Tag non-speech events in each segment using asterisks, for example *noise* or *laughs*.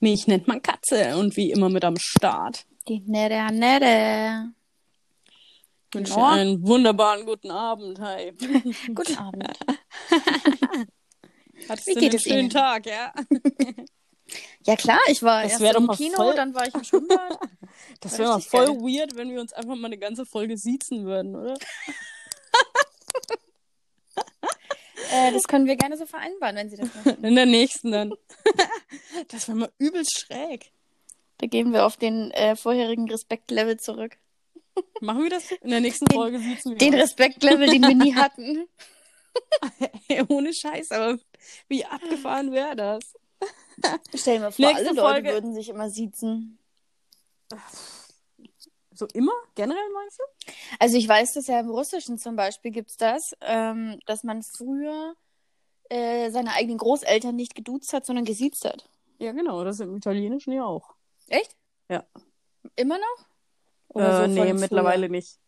Mich nennt man Katze und wie immer mit am Start. Die Nette Nette. Ich wünsche Ja. einen wunderbaren guten Abend. Hi. *laughs* Guten Abend. *laughs* Hattest Wie geht einen es schönen Ihnen? Tag, ja? *laughs* Ja klar, ich war Das erst im Kino, voll- dann war ich im Schwimmbad. Das wäre mal voll geil. weird, wenn wir uns einfach mal eine ganze Folge siezen würden, oder? Äh, das können wir gerne so vereinbaren, wenn Sie das möchten. *laughs* In der nächsten dann. *laughs* Das wäre mal übelst schräg. Da gehen wir auf den äh, vorherigen Respektlevel zurück. *laughs* Machen wir das? In der nächsten Den- Folge siezen wir Den. Respektlevel, den wir nie hatten. Ey, Ohne Scheiß, aber wie abgefahren wäre das? Stell dir mal vor, Nächste alle Leute Folge- würden sich immer siezen. So immer? Generell meinst du? Also ich weiß, dass ja im Russischen zum Beispiel gibt's das, ähm, dass man früher äh, seine eigenen Großeltern nicht geduzt hat, sondern gesiezt hat. Ja, genau, das im Italienischen ja auch. Echt? Ja. Immer noch? Äh, so nee, mittlerweile nicht.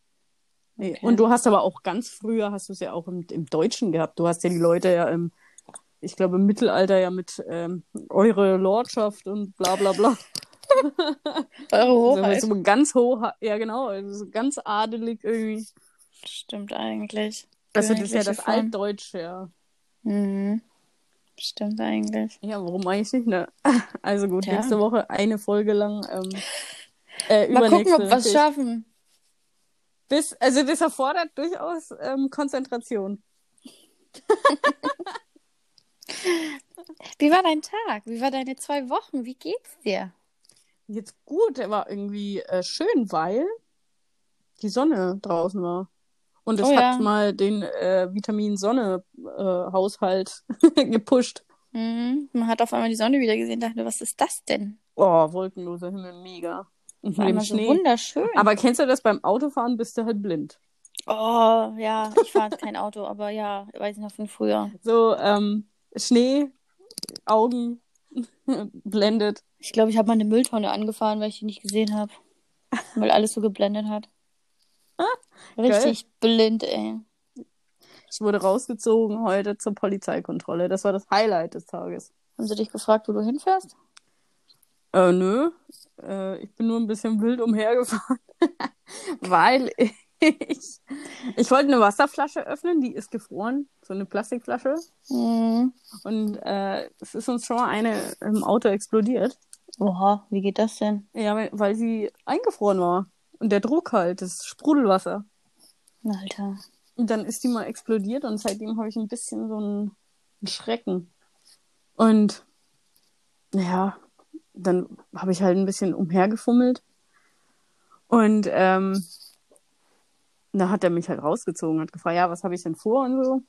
Nee. Okay. Und du hast aber auch ganz früher, hast du es ja auch im, im Deutschen gehabt. Du hast ja die Leute ja im, ich glaube im Mittelalter ja mit ähm, eure Lordschaft und bla bla bla. *laughs* Eure So, Hochheit. so ganz hoch, ja genau, also so ganz adelig irgendwie. Stimmt eigentlich. Also das ist ja das Form. Altdeutsche, ja. Mhm. Stimmt eigentlich. Ja, warum eigentlich nicht, ne? *laughs* Also gut, Ja. nächste Woche eine Folge lang. Ähm, *laughs* äh, Mal gucken, ob wir es schaffen. Das, also das erfordert durchaus ähm, Konzentration. Wie war dein Tag? Wie war deine zwei Wochen? Wie geht's dir? Jetzt gut, der war irgendwie äh, schön, weil die Sonne draußen war. Und es Oh ja. hat mal den äh, Vitamin Sonne äh, *laughs* gepusht. Mhm. Man hat auf einmal die Sonne wieder gesehen, dachte, was ist das denn? Oh, wolkenloser Himmel, mega. Und dem einmal so Schnee. wunderschön. Aber kennst du das beim Autofahren bist du halt blind. oh, ja, ich fahre kein Auto, aber ja, weiß ich noch von früher. So ähm, Schnee, Augen *laughs* blendet. Ich glaube, ich habe mal eine Mülltonne angefahren, weil ich die nicht gesehen habe. *laughs* Weil alles so geblendet hat. Richtig blind, ey. Ich wurde rausgezogen heute zur Polizeikontrolle. Das war das Highlight des Tages. Haben sie dich gefragt, wo du hinfährst? Äh, nö. Äh, ich bin nur ein bisschen wild umhergefahren, *laughs* weil ich, ich wollte eine Wasserflasche öffnen, die ist gefroren, so eine Plastikflasche. Mhm. Und äh, es ist uns schon mal eine im Auto explodiert. Oha, wie geht das denn? Ja, weil, weil sie eingefroren war. Und der Druck halt, das Sprudelwasser. Alter. Und dann ist die mal explodiert und seitdem habe ich ein bisschen so einen, einen Schrecken. Und ja, dann habe ich halt ein bisschen umhergefummelt. Und ähm, da hat er mich halt rausgezogen und hat gefragt, ja, was habe ich denn vor und so.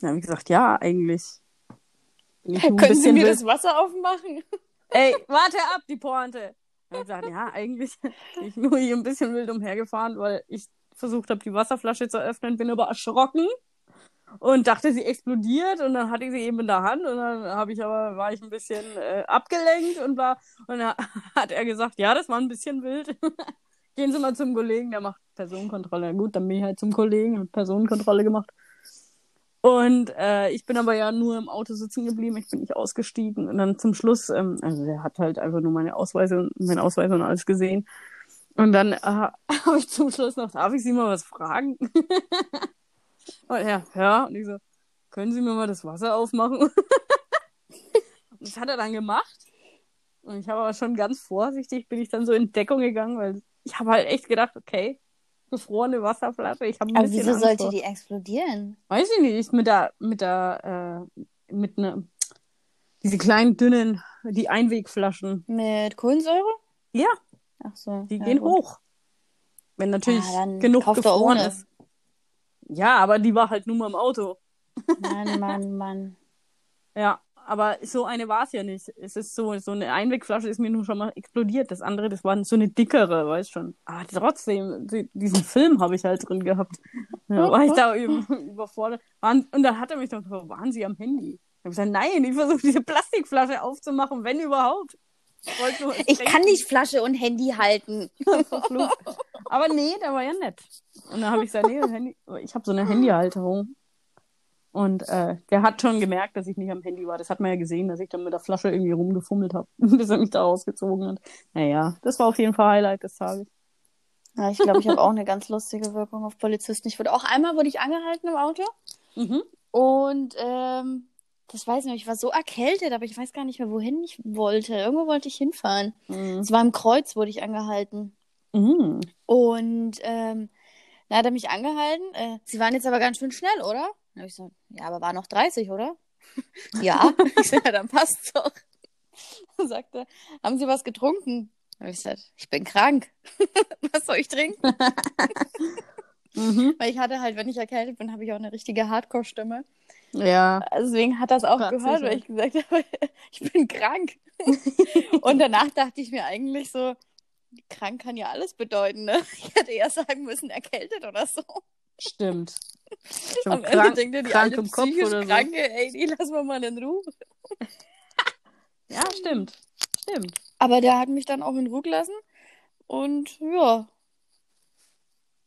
Dann habe ich gesagt, ja, eigentlich. Ein Können Sie mir das Wasser aufmachen? Ey, warte ab, die Pointe. Dann gesagt, ja, eigentlich bin ich nur hier ein bisschen wild umhergefahren, weil ich versucht habe, die Wasserflasche zu öffnen, bin aber erschrocken und dachte, sie explodiert und dann hatte ich sie eben in der Hand und dann habe ich aber, war ich ein bisschen äh, abgelenkt und war, und dann hat er gesagt, ja, das war ein bisschen wild. Gehen Sie mal zum Kollegen, der macht Personenkontrolle. Gut, dann bin ich halt zum Kollegen, hab Personenkontrolle gemacht. Und äh, ich bin aber ja nur im Auto sitzen geblieben, ich bin nicht ausgestiegen. Und dann zum Schluss, ähm, also der hat halt einfach nur meine Ausweise und meinen Ausweis und alles gesehen. Und dann äh, *laughs* habe ich zum Schluss noch, darf ich Sie mal was fragen? *laughs* und er, ja, und ich so, können Sie mir mal das Wasser aufmachen? *laughs* und das hat er dann gemacht. Und ich habe aber schon ganz vorsichtig, bin ich dann so in Deckung gegangen, weil ich habe halt echt gedacht, okay, gefrorene Wasserflasche, ich habe ein Aber bisschen wieso Angst sollte vor. die explodieren? Weiß ich nicht, mit der, mit der, äh, mit ne, diese kleinen, dünnen, die Einwegflaschen. Mit Kohlensäure? Ja, Ach so. die ja, gehen gut. hoch. Wenn natürlich Ja, dann genug gefroren ist. Ja, aber die war halt nur mal im Auto. Mann, Mann, Mann. *laughs* Ja, aber so eine war es ja nicht. Es ist so, so eine Einwegflasche ist mir nur schon mal explodiert. Das andere, das war so eine dickere, weißt schon. Aber trotzdem, die, diesen Film habe ich halt drin gehabt. Ja, war ich da *laughs* über, überfordert. Waren, und dann hat er mich doch gefragt, waren Sie am Handy? Ich habe gesagt, nein, ich versuche diese Plastikflasche aufzumachen, wenn überhaupt. Ich, nur Ich kann nicht Flasche und Handy halten. *laughs* Aber nee, der war ja nett. Und dann habe ich gesagt, nee, Handy, ich habe so eine *laughs* Handyhalterung. Und äh, der hat schon gemerkt, dass ich nicht am Handy war. Das hat man ja gesehen, dass ich dann mit der Flasche irgendwie rumgefummelt habe, *laughs* bis er mich da rausgezogen hat. Naja, das war auf jeden Fall Highlight des Tages. Ja, ich glaube, ich habe auch eine ganz lustige Wirkung auf Polizisten. Ich wurde auch einmal wurde ich angehalten im Auto Mhm. und ähm, das weiß ich noch, ich war so erkältet, aber ich weiß gar nicht mehr, wohin ich wollte. Irgendwo wollte ich hinfahren. Mhm. Es war im Kreuz, wurde ich angehalten. Mhm. Und ähm, dann hat er mich angehalten. Äh, Sie waren jetzt aber ganz schön schnell, oder? Dann habe ich so, ja, aber war noch 30, oder? *laughs* ja. Ich so, ja, dann passt's doch. Dann sagte, haben Sie was getrunken? Dann habe ich gesagt, ich bin krank. *laughs* was soll ich trinken? *laughs* Mhm. Weil ich hatte halt, wenn ich erkältet bin, habe ich auch eine richtige Hardcore-Stimme. Ja. Deswegen hat das auch Fragt gehört, weil halt. ich gesagt habe, ich bin krank. Und danach dachte ich mir eigentlich so, krank kann ja alles bedeuten, ne? Ich hätte eher sagen müssen, erkältet oder so. Stimmt. Am Schon Ende krank, denkt ihr, die krank alte im Kopf oder so. Kranke, ey, die lassen wir mal in Ruhe. *laughs* Ja, stimmt. Stimmt. Aber der hat mich dann auch in Ruhe gelassen und ja,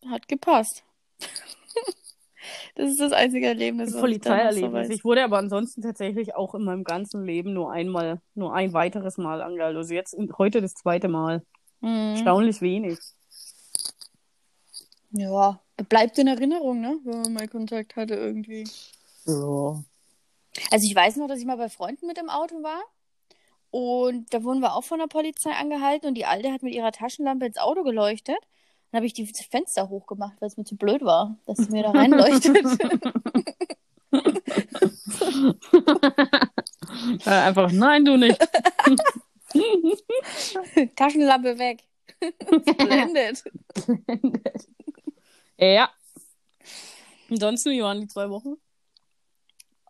hat gepasst. *laughs* das ist das einzige Erlebnis. was ich Polizeierlebnis. weiß. ich wurde aber ansonsten tatsächlich auch in meinem ganzen Leben nur einmal, nur ein weiteres Mal angehalten. Also jetzt heute das zweite Mal. Mhm. Erstaunlich wenig. Ja, bleibt in Erinnerung, ne? Wenn man mal Kontakt hatte irgendwie. Ja. Also ich weiß noch, dass ich mal bei Freunden mit im Auto war. Und da wurden wir auch von der Polizei angehalten und die Alte hat mit ihrer Taschenlampe ins Auto geleuchtet. Dann habe ich die Fenster hochgemacht, weil es mir zu blöd war, dass sie mir da reinleuchtet. *laughs* Äh, einfach, nein, du nicht. *laughs* Taschenlampe weg. Es *laughs* blendet. Ja. Ansonsten, wie waren die zwei Wochen?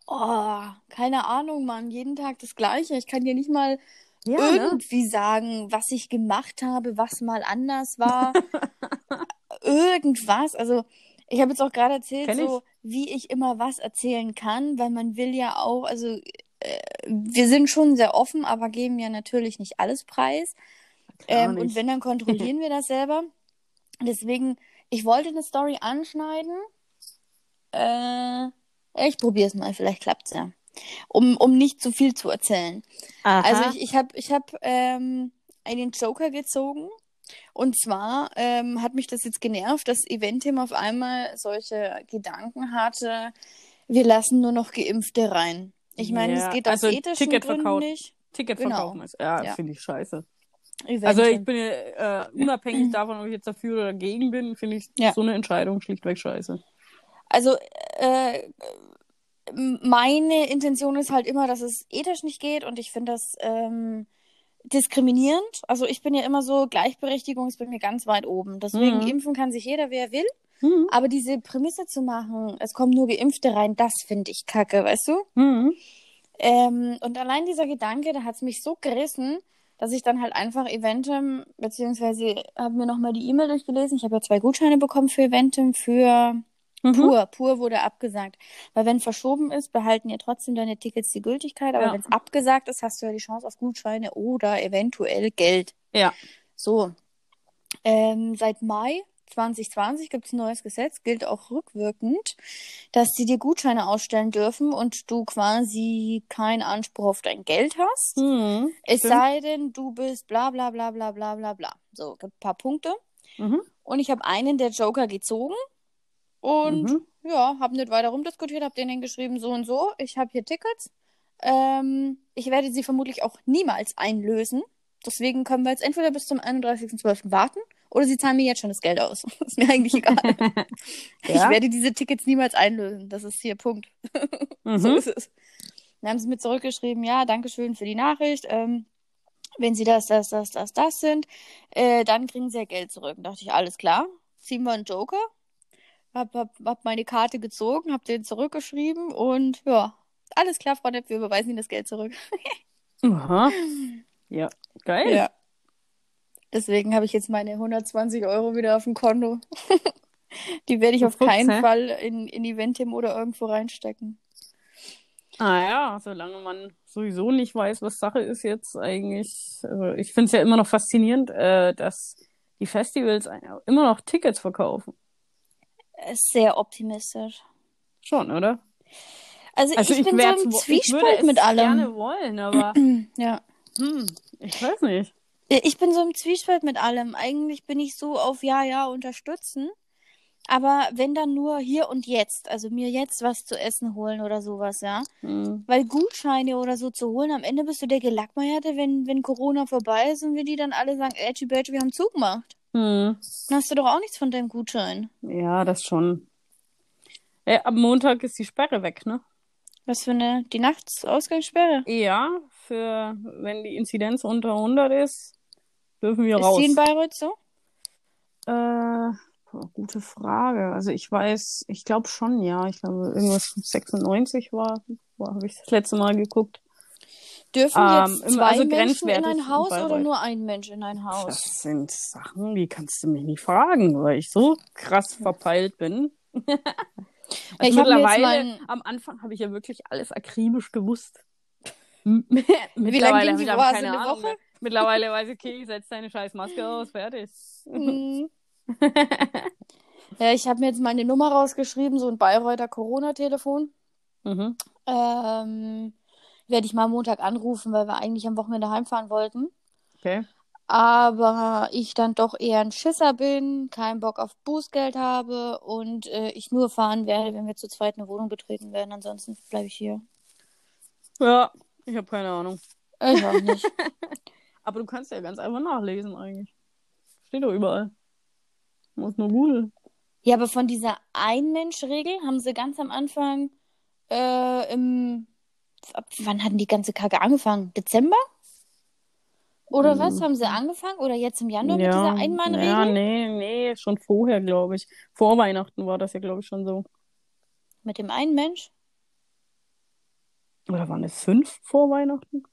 Oh, keine Ahnung, Mann. Jeden Tag das Gleiche. Ich kann dir nicht mal Ja, irgendwie sagen, was ich gemacht habe, was mal anders war. *laughs* Irgendwas. Also, ich habe jetzt auch gerade erzählt, Kenn ich. so wie ich immer was erzählen kann, weil man will ja auch, also äh, wir sind schon sehr offen, aber geben ja natürlich nicht alles preis. Ähm, nicht. und wenn, dann kontrollieren *laughs* wir das selber. Deswegen, ich wollte eine Story anschneiden. Äh, ich probiere es mal, vielleicht klappt's ja. Um, um nicht zu viel zu erzählen. Aha. Also ich, ich habe ich hab, ähm, einen Joker gezogen. Und zwar ähm, hat mich das jetzt genervt, dass Eventim auf einmal solche Gedanken hatte, wir lassen nur noch Geimpfte rein. Ich meine, Ja, es geht aus also ethischen Ticketverkauf. Gründen nicht. Ticket genau. verkaufen ist. Ja, Ja. finde ich scheiße. Eventim. Also ich bin äh, unabhängig davon, ob ich jetzt dafür oder dagegen bin, finde ich Ja. so eine Entscheidung schlichtweg scheiße. Also, äh, meine Intention ist halt immer, dass es ethisch nicht geht und ich finde das ähm, diskriminierend. Also ich bin ja immer so, Gleichberechtigung ist bei mir ganz weit oben. Deswegen Mhm. impfen kann sich jeder, wer will. Mhm. Aber diese Prämisse zu machen, es kommen nur Geimpfte rein, das finde ich kacke, weißt du? Mhm. Ähm, und allein dieser Gedanke, da hat es mich so gerissen, dass ich dann halt einfach Eventim, beziehungsweise habe mir nochmal die E-Mail durchgelesen. Ich habe ja zwei Gutscheine bekommen für Eventim, für Mhm. Pur. Pur wurde abgesagt. Weil wenn verschoben ist, behalten ja trotzdem deine Tickets die Gültigkeit. Aber Ja. wenn es abgesagt ist, hast du ja die Chance auf Gutscheine oder eventuell Geld. Ja. So. Ähm, seit Mai 2020 gibt es ein neues Gesetz, gilt auch rückwirkend, dass sie dir Gutscheine ausstellen dürfen und du quasi keinen Anspruch auf dein Geld hast. Mhm. Es Stimmt. sei denn, du bist bla bla bla bla bla bla bla. So, gibt ein paar Punkte. Mhm. Und ich habe einen der Joker gezogen und Mhm. ja, habe nicht weiter rumdiskutiert, habe denen geschrieben, so und so, ich habe hier Tickets. Ähm, ich werde sie vermutlich auch niemals einlösen. Deswegen können wir jetzt entweder bis zum 31.12. warten oder sie zahlen mir jetzt schon das Geld aus. *laughs* ist mir eigentlich egal. *laughs* Ich Ja. werde diese Tickets niemals einlösen. Das ist hier Punkt. *laughs* Mhm. So ist es. Dann haben sie mir zurückgeschrieben, ja, danke schön für die Nachricht. Ähm, wenn sie das, das, das, das, das sind, äh, dann kriegen sie ja Geld zurück. Und dachte ich, alles klar, ziehen wir einen Joker. Hab, hab, hab meine Karte gezogen, hab den zurückgeschrieben und ja, alles klar, Frau Nepp, wir überweisen Ihnen das Geld zurück. Aha. Ja, geil. Ja. Deswegen habe ich jetzt meine 120 Euro wieder auf dem Konto. *laughs* Die werde ich auf Fuchs, keinen hä? Fall in, in Eventim oder irgendwo reinstecken. Ah ja, solange man sowieso nicht weiß, was Sache ist jetzt eigentlich. Also ich finde es ja immer noch faszinierend, äh, dass die Festivals immer noch Tickets verkaufen. Ist sehr optimistisch. Schon, oder? Also, Also ich, ich, bin so im wo- ich würde Zwiespalt es mit allem. gerne wollen, aber *clears throat* Ja. hm, ich weiß nicht. Ich bin so im Zwiespalt mit allem. Eigentlich bin ich so auf Ja, ja, unterstützen. Aber wenn dann nur hier und jetzt, also mir jetzt was zu essen holen oder sowas, ja. Hm. Weil Gutscheine oder so zu holen, am Ende bist du der Gelackmeierte, wenn, wenn Corona vorbei ist und wir die dann alle sagen, Edgy Badgy, wir haben zugemacht. Hm. Dann hast du doch auch nichts von deinem Gutschein. Ja, das schon. Äh, ab Montag ist die Sperre weg, ne? Was für eine, die Nachtsausgangssperre? Ja, für wenn die Inzidenz unter 100 ist, dürfen wir Ist raus. die in Bayreuth so? Äh, gute Frage. Also ich weiß, ich glaube schon, ja. Ich glaube, irgendwas 96 war, war habe ich das letzte Mal geguckt. Dürfen Ähm, jetzt im- zwei also Menschen in ein in Haus oder nur ein Mensch in ein Haus? Das sind Sachen, die kannst du mich nicht fragen, weil ich so krass verpeilt bin. *laughs* Ich Also jetzt mittlerweile, mal ein- am Anfang habe ich ja wirklich alles akribisch gewusst. *laughs* *laughs* Wie lange ging die ich Phase? Eine Woche? mehr. Mittlerweile weiß ich, okay, setz deine scheiß Maske aus, fertig. Mhm. *laughs* Ja, ich habe mir jetzt meine Nummer rausgeschrieben, so ein Bayreuther Corona-Telefon. Mhm. Ähm, werde ich mal am Montag anrufen, weil wir eigentlich am Wochenende heimfahren wollten. Okay. Aber ich dann doch eher ein Schisser bin, keinen Bock auf Bußgeld habe und äh, ich nur fahren werde, wenn wir zu zweit eine Wohnung betreten werden. Ansonsten bleibe ich hier. Ja, ich habe keine Ahnung. Ich auch nicht. *laughs* Aber du kannst ja ganz einfach nachlesen eigentlich. Steht doch überall. Muss nur googeln. Ja, aber von dieser Ein-Mensch-Regel haben sie ganz am Anfang äh, im. Ab wann hatten die ganze Kacke angefangen? Dezember? Oder was? Hm. Haben sie angefangen? Oder jetzt im Januar mit dieser Ein-Mann-Regel? ja, nee, nee, schon vorher, glaube ich. Vor Weihnachten war das ja, glaube ich, schon so. Mit dem einen Mensch? Oder waren es fünf vor Weihnachten?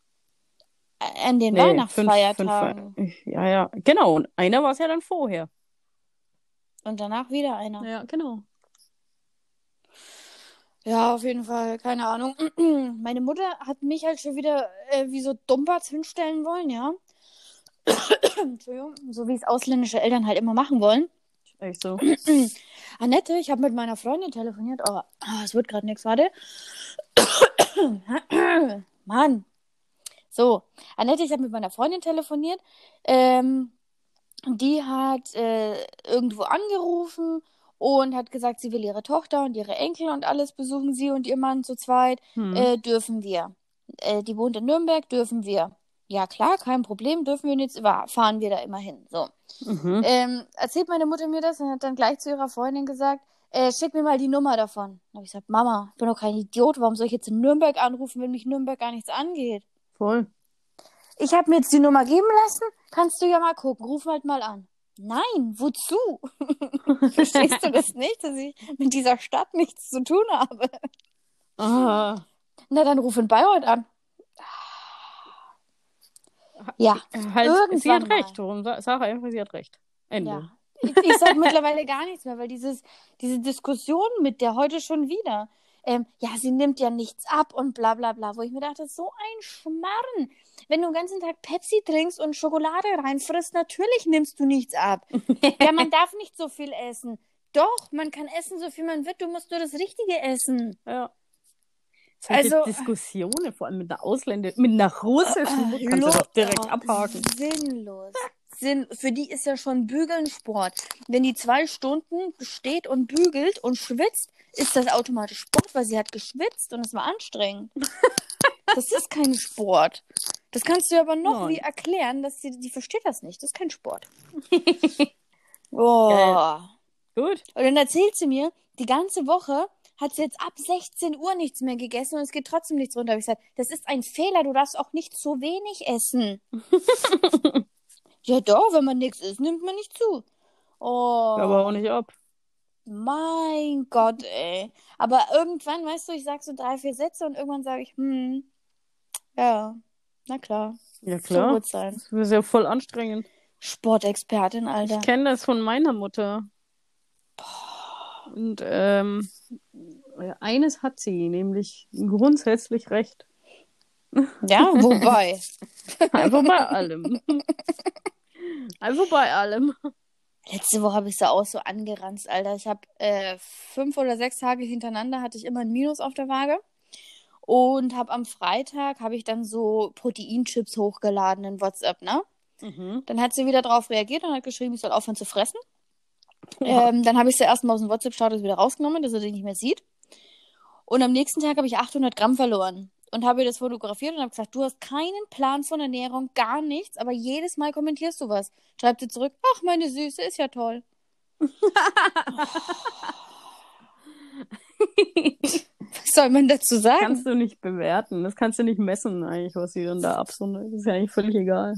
An den Nee, Weihnachtsfeiertagen. fünf, fünf, ja, ja, genau. Und einer war es ja dann vorher. Und danach wieder einer. Ja, genau. Ja, auf jeden Fall, keine Ahnung. *clears throat* Meine Mutter hat mich halt schon wieder äh, wie so Dumperts hinstellen wollen, ja. *clears throat* Entschuldigung, so wie es ausländische Eltern halt immer machen wollen. Echt so. *clears throat* Annette, ich habe mit meiner Freundin telefoniert. Oh, ah, es wird gerade nichts, warte. Mann. So, Annette, ich habe mit meiner Freundin telefoniert. Ähm, die hat äh, irgendwo angerufen und hat gesagt, sie will ihre Tochter und ihre Enkel und alles besuchen. Sie und ihr Mann zu zweit. Hm. Äh, dürfen wir. Äh, die wohnt in Nürnberg, dürfen wir. Ja, klar, kein Problem, dürfen wir jetzt wa- fahren wir da immer hin. So. mhm. Ähm, erzählt meine Mutter mir das und hat dann gleich zu ihrer Freundin gesagt, äh, schick mir mal die Nummer davon. Dann habe ich gesagt, Mama, ich bin doch kein Idiot, warum soll ich jetzt in Nürnberg anrufen, wenn mich Nürnberg gar nichts angeht? Voll. Ich habe mir jetzt die Nummer geben lassen, kannst du ja mal gucken, ruf halt mal an. Nein, wozu? *laughs* Verstehst du das nicht, dass ich mit dieser Stadt nichts zu tun habe? Ah. Na, dann ruf in Bayreuth an. Ja, Halt, sie Irgendwann hat mal. recht. Warum sa- sag einfach, sie hat recht. Ende. Ja. Ich, ich sage mittlerweile gar nichts mehr, weil dieses, diese Diskussion mit der heute schon wieder, ähm, ja, sie nimmt ja nichts ab und bla bla bla, wo ich mir dachte, so ein Schmarrn. Wenn du den ganzen Tag Pepsi trinkst und Schokolade reinfrisst, natürlich nimmst du nichts ab. *laughs* ja, man darf nicht so viel essen. Doch, man kann essen, so viel man will, du musst nur das Richtige essen. Ja. Solche Also- Diskussionen, vor allem mit einer Ausländer, mit einer russischen Mutter, kannst du doch direkt abhaken. Sinnlos. Sinn, für die ist ja schon Bügeln Sport. Wenn die zwei Stunden steht und bügelt und schwitzt, ist das automatisch Sport, weil sie hat geschwitzt und es war anstrengend. *laughs* das ist kein Sport. Das kannst du aber noch Nein. wie erklären, dass sie, die versteht das nicht. Das ist kein Sport. *laughs* oh. Gut. Und dann erzählt sie mir, die ganze Woche hat sie jetzt ab 16 Uhr nichts mehr gegessen und es geht trotzdem nichts runter. Ich gesagt, das ist ein Fehler, du darfst auch nicht zu wenig essen. *laughs* ja doch, wenn man nichts isst, nimmt man nicht zu. Oh, Aber auch nicht ab. mein Gott, ey. Aber irgendwann, weißt du, ich sag so drei, vier Sätze und irgendwann sage ich, hm, ja, na klar, Ja, so klar. wird sein. Das ist ja voll anstrengend. Sportexpertin, Alter. Ich kenne das von meiner Mutter. Und ähm, eines hat sie, nämlich grundsätzlich recht. Ja, wobei. *laughs* Einfach bei allem. *laughs* Einfach bei allem. Letzte Woche habe ich sie auch so angeranzt, Alter. Ich habe äh, fünf oder sechs Tage hintereinander hatte ich immer ein Minus auf der Waage. Und habe am Freitag, habe ich dann so Proteinchips hochgeladen in WhatsApp, ne? Mhm. Dann hat sie wieder darauf reagiert und hat geschrieben, ich soll aufhören zu fressen. Ja. Ähm, dann habe ich sie erstmal aus dem WhatsApp-Status wieder rausgenommen, dass er die nicht mehr sieht. Und am nächsten Tag habe ich 800 Gramm verloren und habe ihr das fotografiert und habe gesagt, du hast keinen Plan von Ernährung, gar nichts, aber jedes Mal kommentierst du was. Schreibt sie zurück, ach, meine Süße, ist ja toll. Was soll man dazu sagen? kannst du nicht bewerten. Das kannst du nicht messen, eigentlich, was sie dann da absondert. Das ist ja eigentlich völlig egal.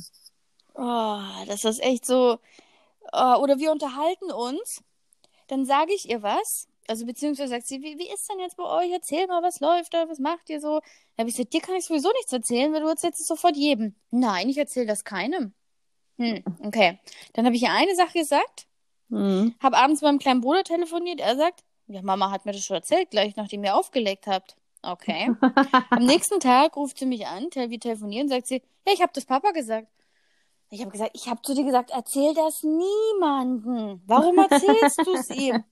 Oh, das ist echt so. Oh, oder wir unterhalten uns, dann sage ich ihr was. Also beziehungsweise sagt sie, wie, wie ist denn jetzt bei euch? Erzähl mal, was läuft da, was macht ihr so? Dann habe ich gesagt, dir kann ich sowieso nichts erzählen, weil du erzählst es sofort jedem. Nein, ich erzähle das keinem. Hm, okay. Dann habe ich ihr eine Sache gesagt, Mhm. habe abends mit meinem kleinen Bruder telefoniert. Er sagt, ja, Mama hat mir das schon erzählt, gleich nachdem ihr aufgelegt habt. Okay. *laughs* Am nächsten Tag ruft sie mich an, tel wir telefonieren, sagt sie, ja, ich habe das Papa gesagt. Ich habe gesagt, ich habe zu dir gesagt, erzähl das niemanden. Warum erzählst du es ihm?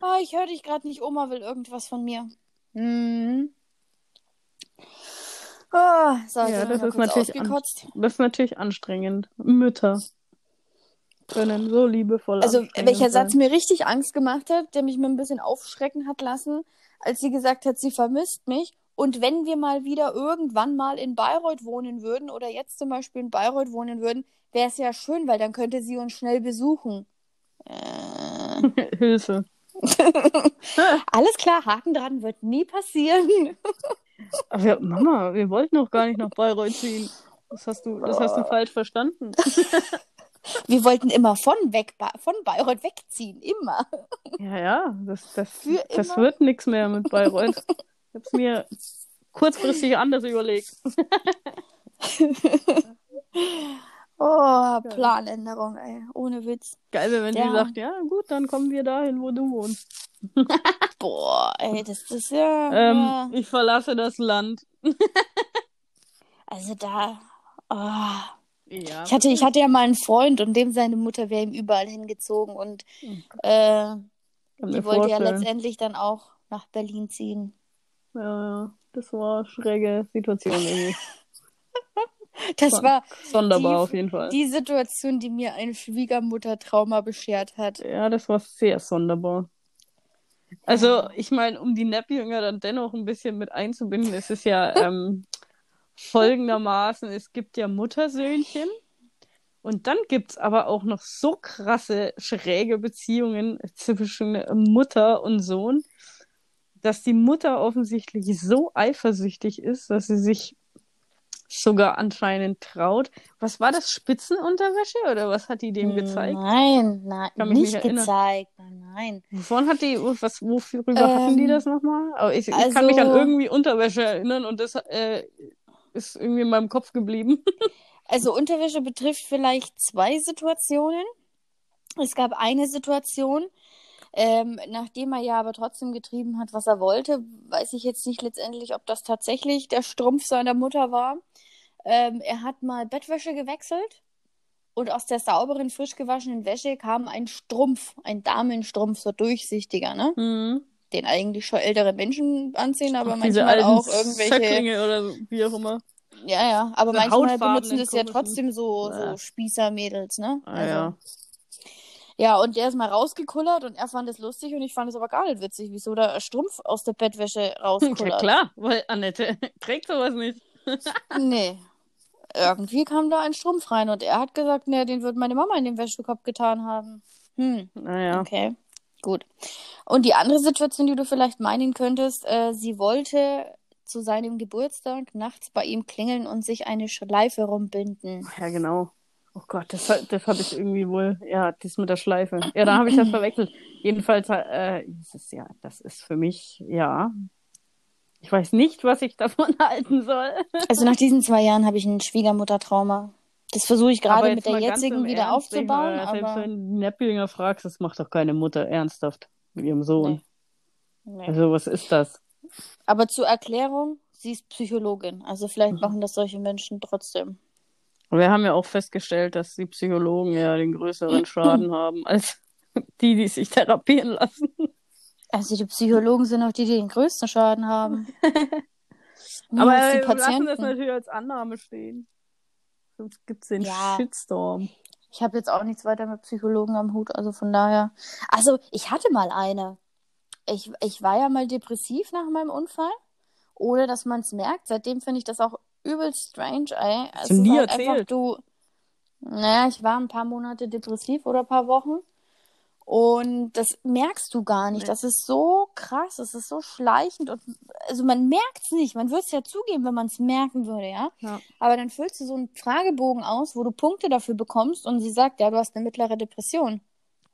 Ah, ich höre dich gerade nicht, Oma will irgendwas von mir. Hm. Oh, so, Ja, das ist natürlich. Das ist natürlich anstrengend. Mütter können so liebevoll Also, welcher. Satz mir richtig Angst gemacht hat, der mich mir ein bisschen aufschrecken hat lassen, als sie gesagt hat, sie vermisst mich. Und wenn wir mal wieder irgendwann mal in Bayreuth wohnen würden oder jetzt zum Beispiel in Bayreuth wohnen würden, wäre es ja schön, weil dann könnte sie uns schnell besuchen. *laughs* Äh, Hilfe. *laughs* alles klar, Haken dran, wird nie passieren. Wir, Mama, wir wollten noch gar nicht nach Bayreuth ziehen. Das hast du, das hast du falsch verstanden. *laughs* Wir wollten immer von, weg, von Bayreuth wegziehen, immer. Ja, ja, das, das, Für das immer? wird nichts mehr mit Bayreuth. Ich hab's mir kurzfristig anders überlegt. *laughs* Oh, Planänderung, ey, ohne Witz. Geil wäre, wenn Ja. sie sagt, ja gut, dann kommen wir dahin, wo du wohnst. *laughs* *laughs* Boah, ey, das ist ja. Ähm, ja. ich verlasse das Land. *laughs* Also da. Oh. Ja. Ich, hatte, ich hatte ja mal einen Freund und dem seine Mutter wäre ihm überall hingezogen und äh, die wollte ja vorstellen. letztendlich dann auch nach Berlin ziehen. Ja, ja, das war eine schräge Situation irgendwie. Das Son- war Sonderbar Die- auf jeden Fall. die Situation, die mir ein Schwiegermuttertrauma beschert hat. Ja, das war sehr sonderbar. Also, ich meine, um die Neppjünger dann dennoch ein bisschen mit einzubinden, ist es ja *laughs* ähm, folgendermaßen, es gibt ja Muttersöhnchen und dann gibt es aber auch noch so krasse, schräge Beziehungen zwischen Mutter und Sohn, dass die Mutter offensichtlich so eifersüchtig ist, dass sie sich sogar anscheinend traut. Was war das? Spitzenunterwäsche oder was hat die dem gezeigt? Nein, nein, Kann nicht gezeigt. Nein, nein. Wovon hat die, was, wofür Ähm, hatten die das nochmal? Ich, ich kann also- mich an irgendwie Unterwäsche erinnern und das äh, ist irgendwie in meinem Kopf geblieben. *laughs* Also Unterwäsche betrifft vielleicht zwei Situationen. Es gab eine Situation, ähm, nachdem er ja aber trotzdem getrieben hat, was er wollte, weiß ich jetzt nicht letztendlich, ob das tatsächlich der Strumpf seiner Mutter war. Ähm, er hat mal Bettwäsche gewechselt und aus der sauberen, frisch gewaschenen Wäsche kam ein Strumpf, ein Damenstrumpf, so durchsichtiger, ne? Mhm. Den eigentlich schon ältere Menschen anziehen, aber Ach, manchmal auch irgendwelche. Zöcklinge oder so, wie auch immer. Ja, ja, aber manchmal benutzen das ja trotzdem so, so Ja. Spießermädels, ne? Ah, ja. Ja, und der ist mal rausgekullert und er fand es lustig und ich fand es aber gar nicht witzig, wieso da Strumpf aus der Bettwäsche ja, rauskullert. klar, weil Annette *laughs* trägt sowas nicht. *laughs* Nee. Irgendwie kam da ein Strumpf rein und er hat gesagt, nee, den wird meine Mama in den Wäschekorb getan haben. Hm, Naja. okay. Gut. Und die andere Situation, die du vielleicht meinen könntest, äh, sie wollte zu seinem Geburtstag nachts bei ihm klingeln und sich eine Schleife rumbinden. Ja, genau. Oh Gott, das, das habe ich irgendwie wohl, ja, das mit der Schleife. Ja, da habe ich das verwechselt. Jedenfalls, äh, das ist ja, das ist für mich, ja. Ich weiß nicht, was ich davon *laughs* halten soll. Also nach diesen zwei Jahren habe ich ein Schwiegermuttertrauma. Das versuche ich gerade mit der jetzigen wieder Ernst, aufzubauen, mal, Selbst aber wenn du Neppinger fragst, das macht doch keine Mutter ernsthaft mit ihrem Sohn. Nee. Also, was ist das? Aber zur Erklärung, sie ist Psychologin. Also vielleicht Mhm. machen das solche Menschen trotzdem. Wir haben ja auch festgestellt, dass die Psychologen ja den größeren Schaden *clears throat* haben als *laughs* die, die sich therapieren lassen. Also die Psychologen sind auch die, die den größten Schaden haben. *laughs* Aber wir lassen das natürlich als Annahme stehen. Sonst gibt's den Ja. Shitstorm. Ich habe jetzt auch nichts weiter mit Psychologen am Hut, also von daher. Also, ich hatte mal eine. Ich, ich war ja mal depressiv nach meinem Unfall, ohne dass man es merkt. Seitdem finde ich das auch übelst strange, ey. Es ist nie halt einfach, erzählt. du. Naja, ich war ein paar Monate depressiv oder ein paar Wochen. Und das merkst du gar nicht. Nee. Das ist so krass, das ist so schleichend. Und, also man merkt es nicht. Man würde es ja zugeben, wenn man es merken würde, ja. Ja. Aber dann füllst du so einen Fragebogen aus, wo du Punkte dafür bekommst und sie sagt, ja, du hast eine mittlere Depression.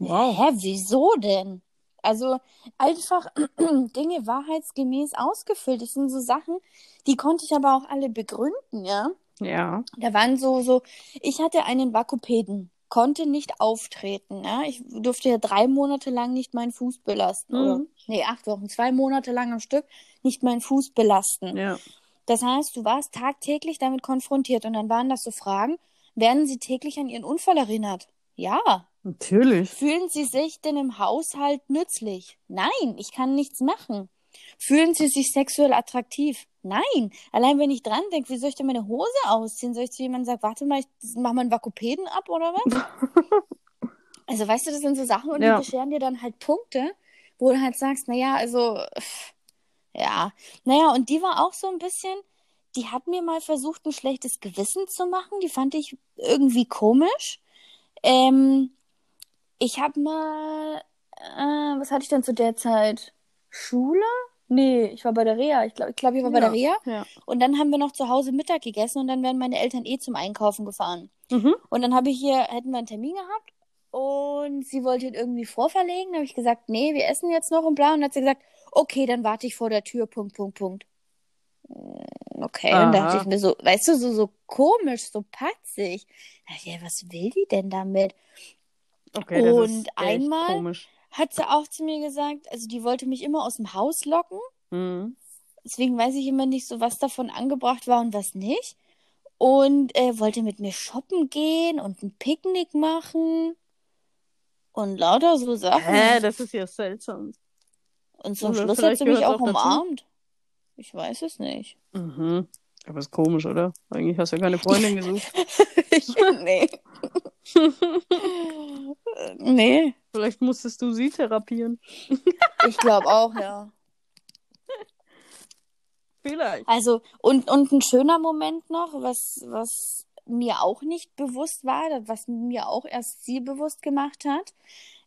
Wow. Hä, wieso denn? Also einfach *clears throat* Dinge wahrheitsgemäß ausgefüllt. Das sind so Sachen, die konnte ich aber auch alle begründen, ja. Ja. Da waren so, so, ich hatte einen Vakupäden, konnte nicht auftreten, ja. Ich durfte ja drei Monate lang nicht meinen Fuß belasten. Oder, Mhm. nee, acht Wochen, zwei Monate lang am Stück nicht meinen Fuß belasten. Ja. Das heißt, du warst tagtäglich damit konfrontiert und dann waren das so Fragen, werden Sie täglich an Ihren Unfall erinnert? Ja. Natürlich. Fühlen Sie sich denn im Haushalt nützlich? Nein, ich kann nichts machen. Fühlen Sie sich sexuell attraktiv? Nein. Allein wenn ich dran denke, wie soll ich denn meine Hose ausziehen? Soll ich zu jemandem sagen, warte mal, ich mach mal einen Vakupäden ab oder was? *laughs* also weißt du, das sind so Sachen und Ja. die bescheren dir dann halt Punkte, wo du halt sagst, naja, also, ja. Naja, und die war auch so ein bisschen, die hat mir mal versucht, ein schlechtes Gewissen zu machen. Die fand ich irgendwie komisch. Ähm, ich habe mal, äh, was hatte ich denn zu der Zeit? Schule? Nee, ich war bei der Reha. Ich glaube, ich, glaub, ich war bei der Reha. Ja. Und dann haben wir noch zu Hause Mittag gegessen und dann wären meine Eltern eh zum Einkaufen gefahren. Mhm. Und dann habe ich hier, hätten wir einen Termin gehabt und sie wollte ihn irgendwie vorverlegen. Da habe ich gesagt, nee, wir essen jetzt noch und bla. Und dann hat sie gesagt, okay, dann warte ich vor der Tür, Punkt, Punkt, Punkt. Mm, Okay, dann Aha. dachte ich mir so, weißt du, so, so komisch, so patzig. Da dachte ich, ja, was will die denn damit? Okay, das Und ist echt einmal- komisch. Hat sie auch zu mir gesagt, also die wollte mich immer aus dem Haus locken. Mhm. Deswegen weiß ich immer nicht so, was davon angebracht war und was nicht. Und äh, wollte mit mir shoppen gehen und ein Picknick machen. Und lauter so Sachen. Hä, das ist ja seltsam. und zum Oder Schluss hat sie mich auch dazu? umarmt. Ich weiß es nicht. Mhm. Aber ist komisch, oder? Eigentlich hast du ja keine Freundin *laughs* gesucht. ich, nee. *laughs* nee, Vielleicht musstest du sie therapieren. *laughs* ich glaube auch, ja. Vielleicht. Also, und, und ein schöner Moment noch, was, was mir auch nicht bewusst war, was mir auch erst sie bewusst gemacht hat.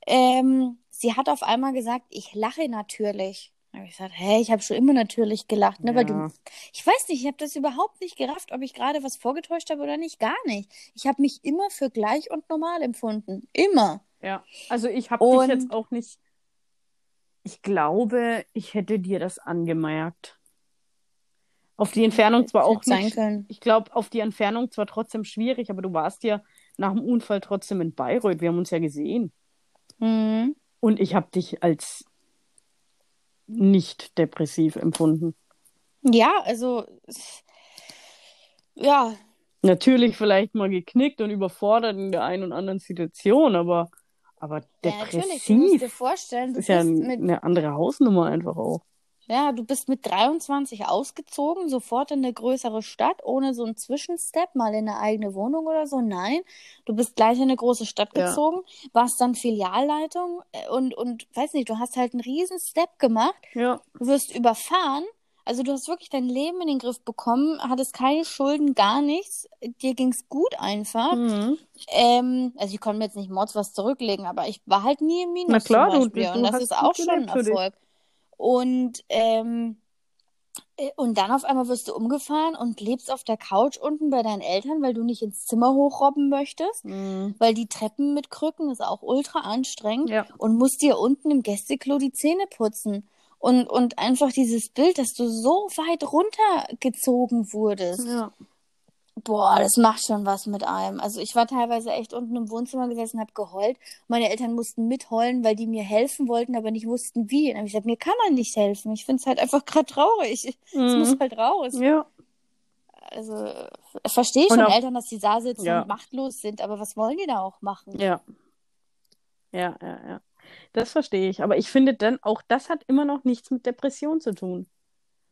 Ähm, sie hat auf einmal gesagt, ich lache natürlich. Habe ich gesagt, hey, ich habe schon immer natürlich gelacht, ne? Weil Ja. du, ich weiß nicht, ich habe das überhaupt nicht gerafft, ob ich gerade was vorgetäuscht habe oder nicht, gar nicht. Ich habe mich immer für gleich und normal empfunden. Immer. Ja, also ich habe dich jetzt auch nicht. Ich glaube, ich hätte dir das angemerkt. Auf die Entfernung zwar auch nicht. können. Ich glaube, auf die Entfernung zwar trotzdem schwierig, aber du warst ja nach dem Unfall trotzdem in Bayreuth. Wir haben uns ja gesehen. Mhm. Und ich habe dich als nicht depressiv empfunden. Ja, also, ja, Natürlich vielleicht mal geknickt und überfordert in der einen und anderen Situation, aber, aber ja, natürlich, du musst dir depressiv vorstellen, du ist ja ein- eine andere Hausnummer einfach auch. Ja, du bist mit 23 ausgezogen, sofort in eine größere Stadt, ohne so einen Zwischenstep, mal in eine eigene Wohnung oder so. Nein, du bist gleich in eine große Stadt Ja. gezogen, warst dann Filialleitung äh, und, und weiß nicht, du hast halt einen riesen Step gemacht, Ja, du wirst überfahren. Also du hast wirklich dein Leben in den Griff bekommen, hattest keine Schulden, gar nichts. Dir ging's gut einfach. mhm. Ähm, also ich konnte mir jetzt nicht Mords was zurücklegen, aber ich war halt nie im Minus Na klar, du- du und das ist auch schon ein für dich. Und, ähm, äh, und dann auf einmal wirst du umgefahren und lebst auf der Couch unten bei deinen Eltern, weil du nicht ins Zimmer hochrobben möchtest, Mhm. weil die Treppen mit Krücken ist auch ultra anstrengend Ja. und musst dir unten im Gästeklo die Zähne putzen. Und, und einfach dieses Bild, dass du so weit runtergezogen wurdest. Ja. Boah, das macht schon was mit einem. Also ich war teilweise echt unten im Wohnzimmer gesessen, hab geheult. Meine Eltern mussten mitheulen, weil die mir helfen wollten, aber nicht wussten wie. Und dann hab ich gesagt, mir kann man nicht helfen. Ich find's halt einfach gerade traurig. Es muss Mhm. halt raus. Ja. Also äh, verstehe schon auch- Eltern, dass die da sitzen Ja. und machtlos sind, aber was wollen die da auch machen? Ja. Ja, ja, ja. Das verstehe ich. Aber ich finde dann, auch das hat immer noch nichts mit Depression zu tun.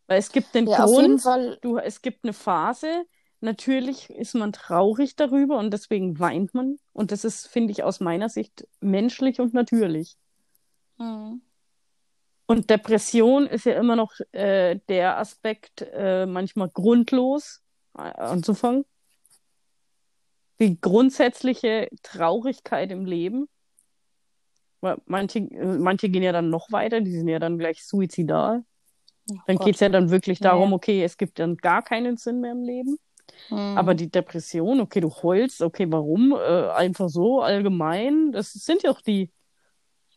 Weil es gibt den Ja, Grund, du, es gibt eine Phase, natürlich ist man traurig darüber und deswegen weint man. Und das ist, finde ich, aus meiner Sicht menschlich und natürlich. Mhm. Und Depression ist ja immer noch äh, der Aspekt, äh, manchmal grundlos äh, anzufangen. Die grundsätzliche Traurigkeit im Leben. Weil manche, äh, manche gehen ja dann noch weiter, die sind ja dann gleich suizidal. Oh Dann Gott. geht's ja dann wirklich darum, okay, es gibt dann gar keinen Sinn mehr im Leben. Mhm. Aber die Depression, okay, du heulst, okay, warum? Äh, einfach so, allgemein. Das sind ja auch die.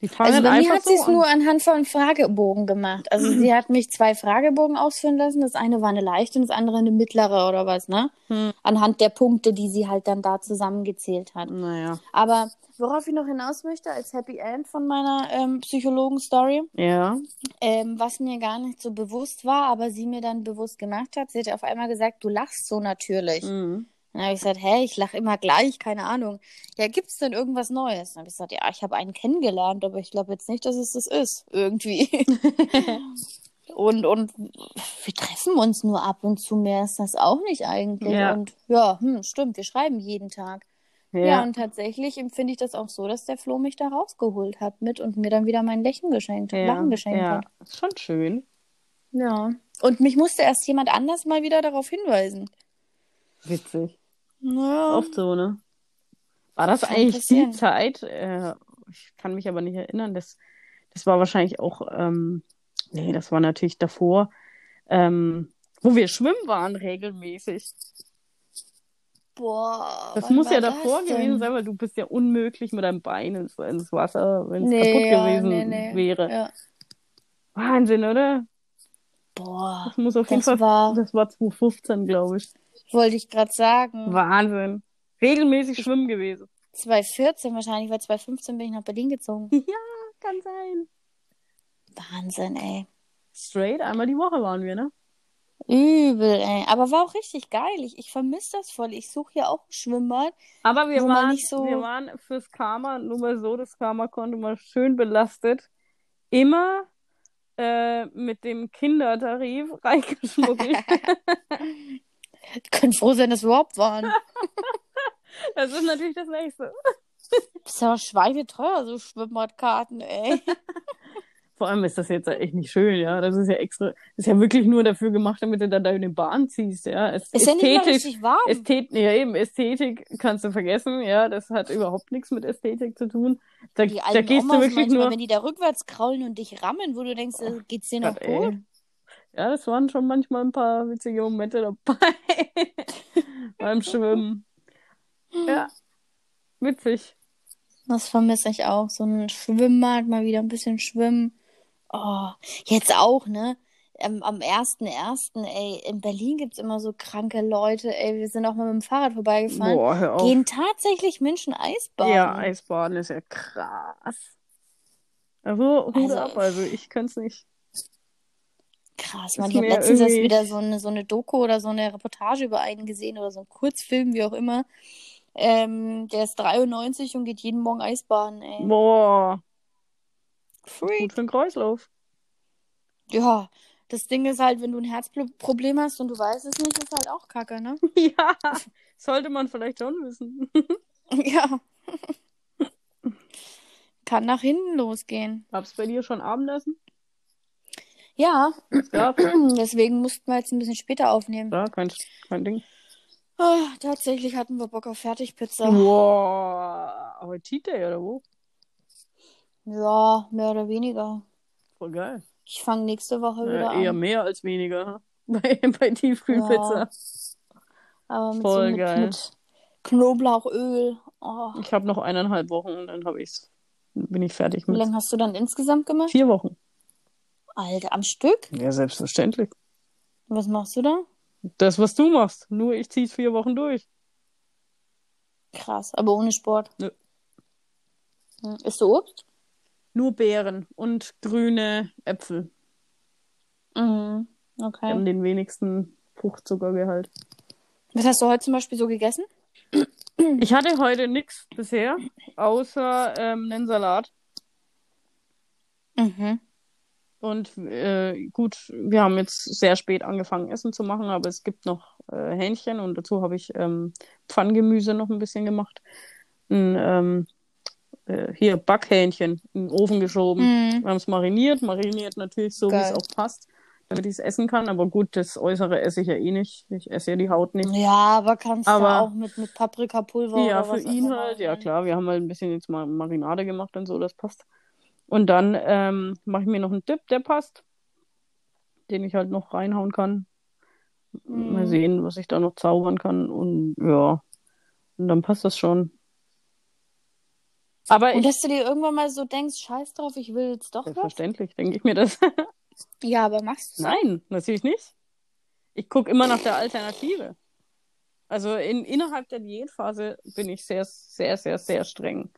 Die fangen Also bei mir hat sie so es an. nur anhand von Fragebogen gemacht. Also sie hat mich zwei Fragebogen ausführen lassen. Das eine war eine leichte und das andere eine mittlere oder was, ne? Hm. Anhand der Punkte, die sie halt dann da zusammengezählt hat. Naja, Aber worauf ich noch hinaus möchte, als Happy End von meiner ähm, Psychologen-Story, ja. ähm, was mir gar nicht so bewusst war, aber sie mir dann bewusst gemacht hat, sie hat auf einmal gesagt, du lachst so natürlich. Mhm. Dann habe ich gesagt, hä, ich lache immer gleich, keine Ahnung. Ja, gibt's denn irgendwas Neues? Dann habe ich gesagt, ja, ich habe einen kennengelernt, aber ich glaube jetzt nicht, dass es das ist, irgendwie. *laughs* und, und wir treffen uns nur ab und zu, mehr ist das auch nicht eigentlich. Ja. Und ja, hm, stimmt, wir schreiben jeden Tag. Ja. Ja, und tatsächlich empfinde ich das auch so, dass der Flo mich da rausgeholt hat mit und mir dann wieder mein Lächeln geschenkt, ja. Lachen geschenkt ja. hat. Ist schon schön. Ja. Und mich musste erst jemand anders mal wieder darauf hinweisen. Witzig. Naja. Oft so, ne? War das Kann eigentlich die Zeit? Äh, ich kann mich aber nicht erinnern. Das, das war wahrscheinlich auch, ähm, nee, das war natürlich davor, ähm, wo wir schwimmen waren regelmäßig. Boah. Das muss ja das davor gewesen sein, weil du bist ja unmöglich mit deinem Bein ins, ins Wasser, wenn es Nee, kaputt ja, gewesen nee, nee. wäre. Ja. Wahnsinn, oder? Boah, Das muss auf jeden das Fall, war, das war 2015, glaube ich. Wollte ich gerade sagen, Wahnsinn. Regelmäßig schwimmen gewesen. 2014 wahrscheinlich, weil 2015 bin ich nach Berlin gezogen. *laughs* Ja, kann sein. Wahnsinn, ey. Straight, einmal die Woche waren wir, ne? Übel, ey. Aber war auch richtig geil. Ich, ich vermisse das voll. Ich suche hier auch ein Schwimmbad. Aber wir waren, nicht so- wir waren fürs Karma, nur mal so, das Karma-Konto mal schön belastet, immer äh, mit dem Kindertarif *laughs* reingeschmuggelt. *laughs* Die können froh sein, dass wir überhaupt waren. *laughs* das ist natürlich das Nächste. Das ist ja schweineteuer, so Schwimmbadkarten, ey. *laughs* Vor allem ist das jetzt echt nicht schön, ja. Das ist ja extra, das ist ja wirklich nur dafür gemacht, damit du dann deine Bahn ziehst, ja. Es, Ist ja nicht mal ästhetisch, richtig warm. Ästhet ja eben, Ästhetik kannst du vergessen, ja. Das hat überhaupt nichts mit Ästhetik zu tun. Da, Die da gehst Omas du wirklich manchmal, nur. wenn die da rückwärts kraulen und dich rammen, wo du denkst, äh, geht's dir noch gut? Ja, das waren schon manchmal ein paar witzige Momente dabei *laughs* beim Schwimmen. Ja, witzig. Das vermisse ich auch. So ein Schwimmbad, mal wieder ein bisschen schwimmen. Oh, jetzt auch, ne? Ähm, am 1.1., ey, in Berlin gibt's immer so kranke Leute, ey. Wir sind auch mal mit dem Fahrrad vorbeigefahren. Boah, hör auf. Gehen tatsächlich Menschen Eisbaden. Ja, Eisbaden ist ja krass. Also, Hut Also- ab, also ich könnte es nicht. Krass, man. Ich habe letztens erst irgendwie- wieder so eine, so eine Doku oder so eine Reportage über einen gesehen oder so einen Kurzfilm, wie auch immer. Ähm, der ist 93 und geht jeden Morgen Eisbaden, ey. Boah, Freak. gut für den Kreislauf. Ja, das Ding ist halt, wenn du ein Herzproblem hast und du weißt es nicht, ist halt auch kacke, ne? *laughs* Ja, sollte man vielleicht schon wissen. *laughs* Ja. *laughs* Kann nach hinten losgehen. Gab's bei dir schon Abendessen? Ja, Ja, *clears throat* deswegen mussten wir jetzt ein bisschen später aufnehmen. ja kein, kein Ding. Ah, tatsächlich hatten wir Bock auf Fertigpizza. Boah, aber Cheat Day oder wo? Ja, mehr oder weniger. Voll geil. Ich fange nächste Woche wieder Ja, eher an. mehr als weniger. *laughs* Bei, bei Tiefkühlpizza. Aber mit, Voll so mit, geil. mit Knoblauchöl. Oh. Ich habe noch eineinhalb Wochen und dann habe ich's. Bin ich fertig Wie mit. lange hast du dann insgesamt gemacht? Vier Wochen. Alter, am Stück? Ja, selbstverständlich. Was machst du da? Das, was du machst. Nur ich zieh's vier Wochen durch. Krass, aber ohne Sport. Nö. Hm. Isst du Obst? Nur Beeren und grüne Äpfel. Mhm. Die Okay. haben den wenigsten Fruchtzuckergehalt. Was hast du heute zum Beispiel so gegessen? Ich hatte heute nichts bisher, außer ähm, einen Salat. Mhm. Und äh, gut, wir haben jetzt sehr spät angefangen, Essen zu machen, aber es gibt noch äh, Hähnchen und dazu habe ich ähm, Pfanngemüse noch ein bisschen gemacht. Ein, ähm, äh, hier Backhähnchen in den Ofen geschoben. Mhm. Wir haben es mariniert, mariniert natürlich so, wie es auch passt, damit ich es essen kann. Aber gut, das Äußere esse ich ja eh nicht. Ich esse ja die Haut nicht. Ja, aber kannst Aber- du auch mit, mit Paprikapulver Ja, oder für was auch ihn immer halt, ja klar. Wir haben halt ein bisschen jetzt mal Marinade gemacht und so, das passt. Und dann ähm, mache ich mir noch einen Dip, der passt, den ich halt noch reinhauen kann. Mal Mhm. sehen, was ich da noch zaubern kann. Und ja, und dann passt das schon. Aber Und ich, dass du dir irgendwann mal so denkst, scheiß drauf, ich will jetzt doch was. selbstverständlich, denke ich mir das. *laughs* Ja, aber machst du Nein, natürlich nicht. Ich gucke immer nach der Alternative. Also in, innerhalb der Diätphase bin ich sehr, sehr, sehr, sehr streng.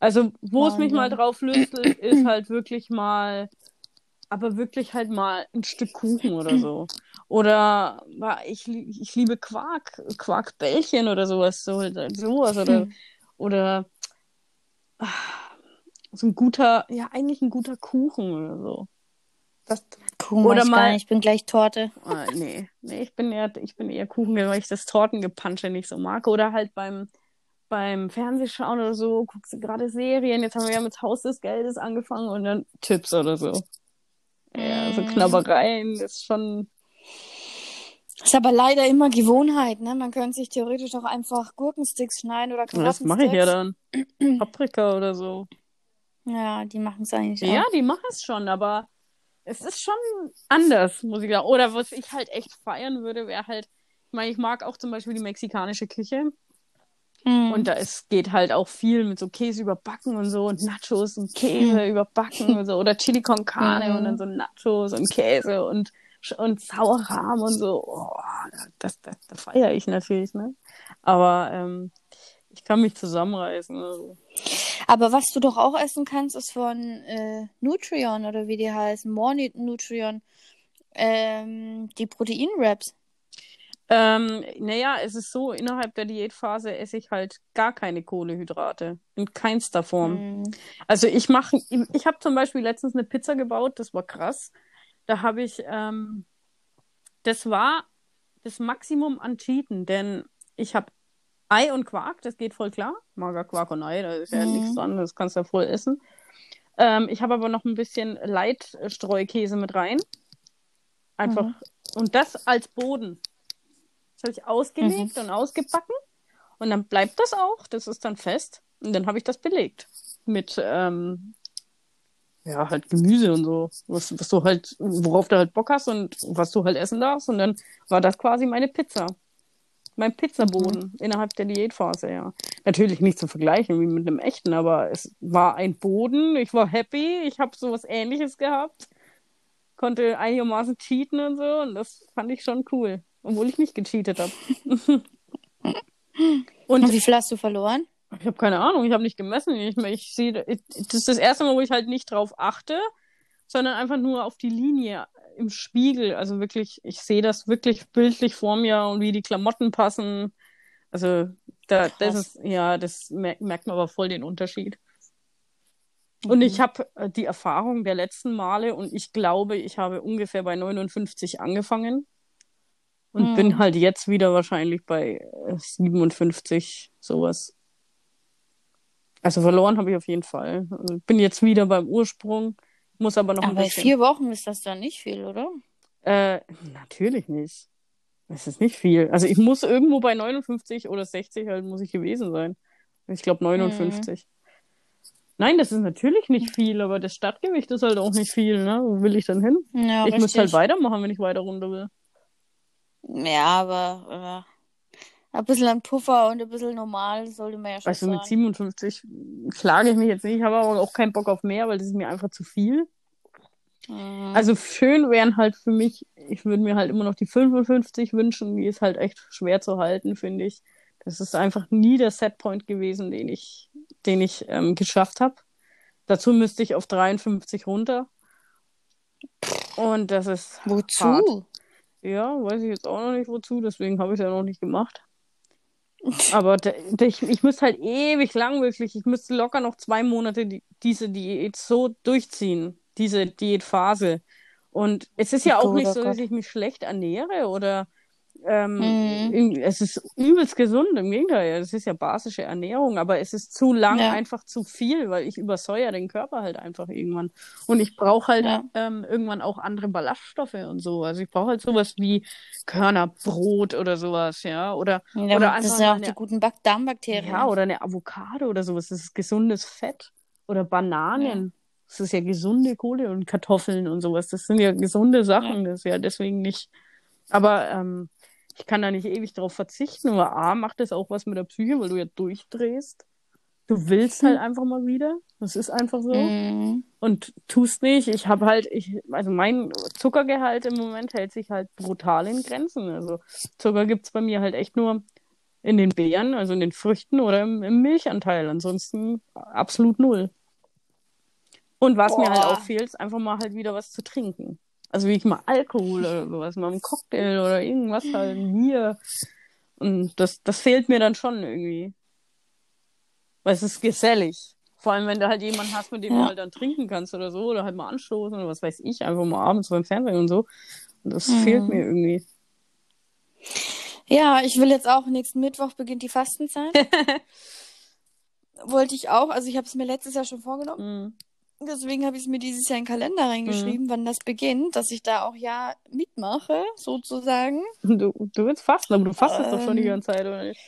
Also, wo es mich mal drauf lüstelt, ist halt wirklich mal, aber wirklich halt mal ein Stück Kuchen oder so. Oder ich, ich liebe Quark, Quarkbällchen oder sowas, so, sowas oder, Hm. oder ah, so ein guter, ja, eigentlich ein guter Kuchen oder so. Das, Kuchen Oder mal- ich bin gleich Torte. *laughs* Ah, nee, nee, ich bin eher, ich bin eher Kuchen, weil ich das Tortengepansche nicht so mag. Oder halt beim, beim Fernsehschauen oder so, guckst du gerade Serien. Jetzt haben wir ja mit Haus des Geldes angefangen und dann Tipps oder so. Ja, so Mm. Knabbereien ist schon. Ist aber leider immer Gewohnheit, ne? Man könnte sich theoretisch auch einfach Gurkensticks schneiden oder Das mache ich ja dann. *clears throat* Paprika oder so. Ja, die machen es eigentlich Ja, auch. die machen es schon, aber es ist schon anders, muss ich sagen. Oder was ich halt echt feiern würde, wäre halt, ich meine, ich mag auch zum Beispiel die mexikanische Küche. Mhm. Und da es geht halt auch viel mit so Käse überbacken und so und Nachos und Käse überbacken und so oder Chili con Carne Mhm. und dann so Nachos und Käse und und Sauerrahm und so. Oh, das, das, das feiere ich natürlich, ne? Aber ähm, ich kann mich zusammenreißen. Also. Aber was du doch auch essen kannst, ist von äh, Nutrion oder wie die heißen, More Nu- Nutrion, ähm, die Proteinwraps. Ähm, naja, es ist so, innerhalb der Diätphase esse ich halt gar keine Kohlehydrate. In keinster Form. Mhm. Also ich mache, ich habe zum Beispiel letztens eine Pizza gebaut, das war krass. Da habe ich, ähm, das war das Maximum an Cheaten, denn ich habe Ei und Quark, das geht voll klar. Mager Quark und Ei, da ist ja Mhm. nichts dran, das kannst du ja voll essen. Ähm, ich habe aber noch ein bisschen Leitstreukäse mit rein. Einfach, Mhm. und das als Boden. Das habe ich ausgelegt und ausgebacken. Und dann bleibt das auch, das ist dann fest. Und dann habe ich das belegt. Mit, ähm, ja, halt Gemüse und so. Was, was du halt, worauf du halt Bock hast und was du halt essen darfst. Und dann war das quasi meine Pizza. Mein Pizzaboden innerhalb der Diätphase, ja. Natürlich nicht zu vergleichen wie mit einem echten, aber es war ein Boden. Ich war happy. Ich habe sowas ähnliches gehabt. Konnte einigermaßen cheaten und so. Und das fand ich schon cool. Obwohl ich nicht gecheatet habe. *laughs* Und wie viel hast du verloren? Ich habe keine Ahnung, ich habe nicht gemessen. Ich, ich sehe, das ist das erste Mal, wo ich halt nicht drauf achte, sondern einfach nur auf die Linie im Spiegel. Also wirklich, ich sehe das wirklich bildlich vor mir und wie die Klamotten passen. Also da, das ist, ja, das merkt, merkt man aber voll den Unterschied. Und ich habe äh, die Erfahrung der letzten Male und ich glaube, ich habe ungefähr bei 59 angefangen und Mhm. bin halt jetzt wieder wahrscheinlich bei äh, 57, sowas. Also verloren habe ich auf jeden Fall. Also bin jetzt wieder beim Ursprung, muss aber noch ein Aber in bisschen. vier Wochen ist das dann nicht viel, oder? Äh, natürlich nicht. Es ist nicht viel. Also ich muss irgendwo bei 59 oder 60 halt muss ich gewesen sein. Ich glaube 59. Nein, das ist natürlich nicht viel, aber das Stadtgewicht ist halt auch nicht viel, ne? Wo will ich dann hin? Ja, ich richtig. muss halt weitermachen, wenn ich weiter runter will. Ja, aber äh, ein bisschen ein Puffer und ein bisschen normal sollte man ja schon Also mit sagen. 57 klage ich mich jetzt nicht, ich habe aber auch keinen Bock auf mehr, weil das ist mir einfach zu viel. Mhm. Also schön wären halt für mich, ich würde mir halt immer noch die 55 wünschen, die ist halt echt schwer zu halten, finde ich. Das ist einfach nie der Setpoint gewesen, den ich, den ich ähm, geschafft habe. Dazu müsste ich auf 53 runter. Und das ist Wozu? hart. Ja, weiß ich jetzt auch noch nicht wozu, deswegen habe ich es ja noch nicht gemacht. *laughs* Aber ich, ich müsste halt ewig lang wirklich, ich müsste locker noch zwei Monate die, diese Diät so durchziehen. diese Diätphase. Und es ist ja auch nicht so, dass ich mich schlecht ernähre oder ähm, Mhm. es ist übelst gesund, im Gegenteil, es ist ja basische Ernährung, aber es ist zu lang Ja. einfach zu viel, weil ich übersäuere den Körper halt einfach irgendwann. Und ich brauche halt Ja. ähm, irgendwann auch andere Ballaststoffe und so. Also ich brauche halt sowas wie Körnerbrot oder sowas, ja. Oder, Ja, oder das einfach sind ja auch eine die guten Bak Darmbakterien. ja, oder eine Avocado oder sowas. Das ist gesundes Fett. Oder Bananen. Das ist ja gesunde Kohle und Kartoffeln und sowas. Das sind ja gesunde Sachen. Das ist ja deswegen nicht. Aber ähm, ich kann da nicht ewig drauf verzichten. Aber A, macht das auch was mit der Psyche, weil du ja durchdrehst. Du willst halt einfach mal wieder. Das ist einfach so. Mhm. Und tust nicht. Ich habe halt, ich, also mein Zuckergehalt im Moment hält sich halt brutal in Grenzen. Also Zucker gibt's bei mir halt echt nur in den Beeren, also in den Früchten oder im, im Milchanteil. Ansonsten absolut null. Und was mir halt Boah. auch fehlt, ist einfach mal halt wieder was zu trinken. Also wie ich mal Alkohol oder sowas, mal einen Cocktail oder irgendwas halt, ein Bier. Und das, das fehlt mir dann schon irgendwie. Weil es ist gesellig. Vor allem, wenn du halt jemanden hast, mit dem Ja. du halt dann trinken kannst oder so, oder halt mal anstoßen oder was weiß ich, einfach mal abends beim Fernsehen und so. Und das Mhm. fehlt mir irgendwie. Ja, ich will jetzt auch, nächsten Mittwoch beginnt die Fastenzeit. *laughs* Wollte ich auch, also ich habe es mir letztes Jahr schon vorgenommen. Mhm. Deswegen habe ich es mir dieses Jahr in den Kalender reingeschrieben, wann das beginnt, dass ich da auch ja mitmache, sozusagen. Du, du willst fasten, aber du fastest doch schon die Ähm. ganze Zeit, oder nicht?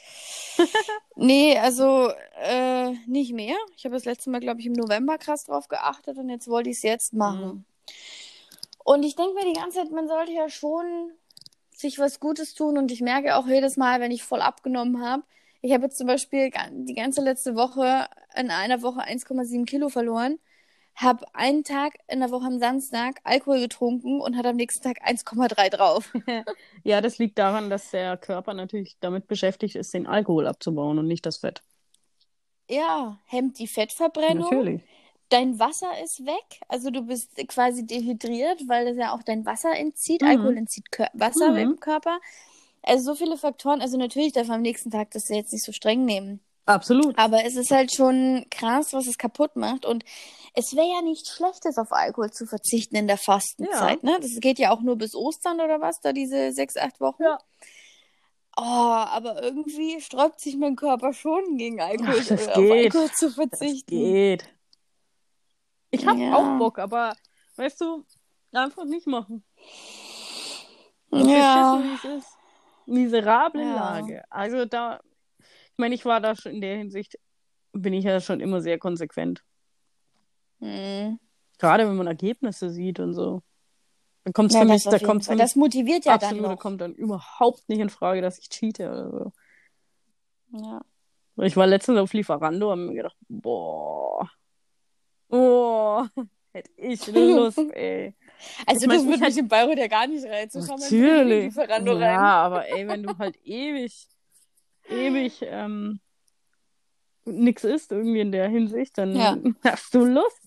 *laughs* *laughs* Nee, also äh, nicht mehr. Ich habe das letzte Mal, glaube ich, im November krass drauf geachtet und jetzt wollte ich es jetzt machen. Und ich denke mir die ganze Zeit, man sollte ja schon sich was Gutes tun und ich merke auch jedes Mal, wenn ich voll abgenommen habe. Ich habe jetzt zum Beispiel die ganze letzte Woche in einer Woche 1,7 Kilo verloren, habe einen Tag in der Woche am Samstag Alkohol getrunken und hatte am nächsten Tag 1,3 drauf. *laughs* Ja, das liegt daran, dass der Körper natürlich damit beschäftigt ist, den Alkohol abzubauen und nicht das Fett. Ja, hemmt die Fettverbrennung. Natürlich. Dein Wasser ist weg, also du bist quasi dehydriert, weil das ja auch dein Wasser entzieht. Mhm. Alkohol entzieht Kör Wasser Mhm. im Körper. Also so viele Faktoren. Also natürlich darf man am nächsten Tag das jetzt nicht so streng nehmen. Absolut. Aber es ist halt schon krass, was es kaputt macht. Und es wäre ja nichts Schlechtes, auf Alkohol zu verzichten in der Fastenzeit. Ne? Das geht ja auch nur bis Ostern oder was, da diese sechs, acht Wochen. Ja. Oh, aber irgendwie sträubt sich mein Körper schon gegen Alkohol, Ach, das äh, auf. Alkohol zu Das verzichten. geht. Ich hab Ja. auch Bock, aber weißt du, einfach nicht machen. Das Ja. ist es ist. Miserable Ja. Lage. Also da, ich meine, ich war da schon in der Hinsicht, bin ich ja schon immer sehr konsequent. Hm. Gerade wenn man Ergebnisse sieht und so. Dann kommt's Ja, für mich, da kommt's Fall. mich Das motiviert ja absolut, da dann noch. kommt dann überhaupt nicht in Frage, dass ich cheate oder so. Ja. Ich war letztens auf Lieferando und hab mir gedacht, boah, boah, *laughs* hätte ich Lust, *laughs* ey. Also Ich mein, das würde mich in Bayreuth ja gar nicht reizen. Natürlich. Lieferando Ja, rein. aber ey, wenn du halt ewig, ewig ähm, nix isst irgendwie in der Hinsicht, dann Ja. *laughs* hast du Lust.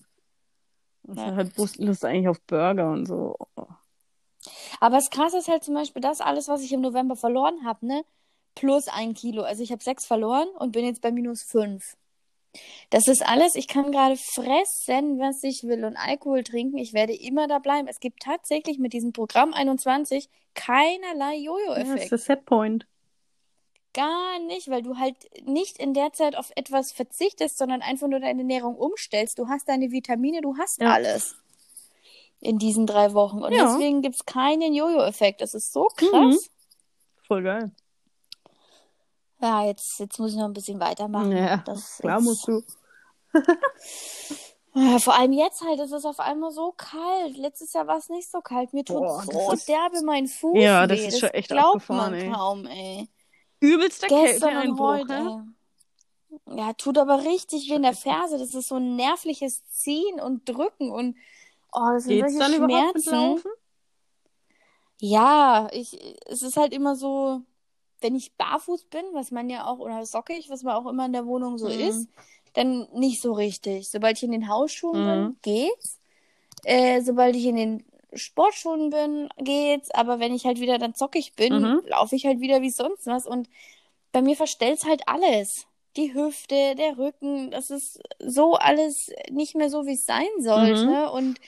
Ich Ja. hab halt Lust Lust eigentlich auf Burger und so. Aber das Krasse ist halt zum Beispiel das alles, was ich im November verloren habe, ne? Plus ein Kilo. Also ich habe sechs verloren und bin jetzt bei minus fünf. Das ist alles, ich kann gerade fressen, was ich will und Alkohol trinken. Ich werde immer da bleiben. Es gibt tatsächlich mit diesem Programm 21 keinerlei Ja, das Jojo-Effekt. ist der Setpoint. Gar nicht, weil du halt nicht in der Zeit auf etwas verzichtest, sondern einfach nur deine Ernährung umstellst. Du hast deine Vitamine, du hast Ja. alles in diesen drei Wochen. Und Ja. deswegen gibt es keinen Jojo-Effekt. Das ist so krass. Mhm. Voll geil. Ja, jetzt, jetzt muss ich noch ein bisschen weitermachen. Ja, Das klar ist- musst du. *laughs* Ja, vor allem jetzt halt, es ist auf einmal so kalt. Letztes Jahr war es nicht so kalt. Mir tut Boah, so das derbe mein Fuß Ja, das weh. ist schon echt glaubt abgefahren, man ey. kaum, ey. Übelster Kälteeinbruch, ne? ey. Ja, tut aber richtig weh in der Ferse. Das ist so ein nervliches Ziehen und Drücken und oh, das sind Geht's solche dann Schmerzen. Ja, ich, es ist halt immer so, wenn ich barfuß bin, was man ja auch, oder sockig, was man auch immer in der Wohnung so Mhm. ist, dann nicht so richtig. Sobald ich in den Hausschuhen bin, Mhm. geht's. Äh, sobald ich in den Sportschuhen bin, geht's. Aber wenn ich halt wieder dann zockig bin, Mhm. laufe ich halt wieder wie sonst was. Und bei mir verstellt's halt alles. Die Hüfte, der Rücken, das ist so alles nicht mehr so, wie es sein sollte. Mhm. Und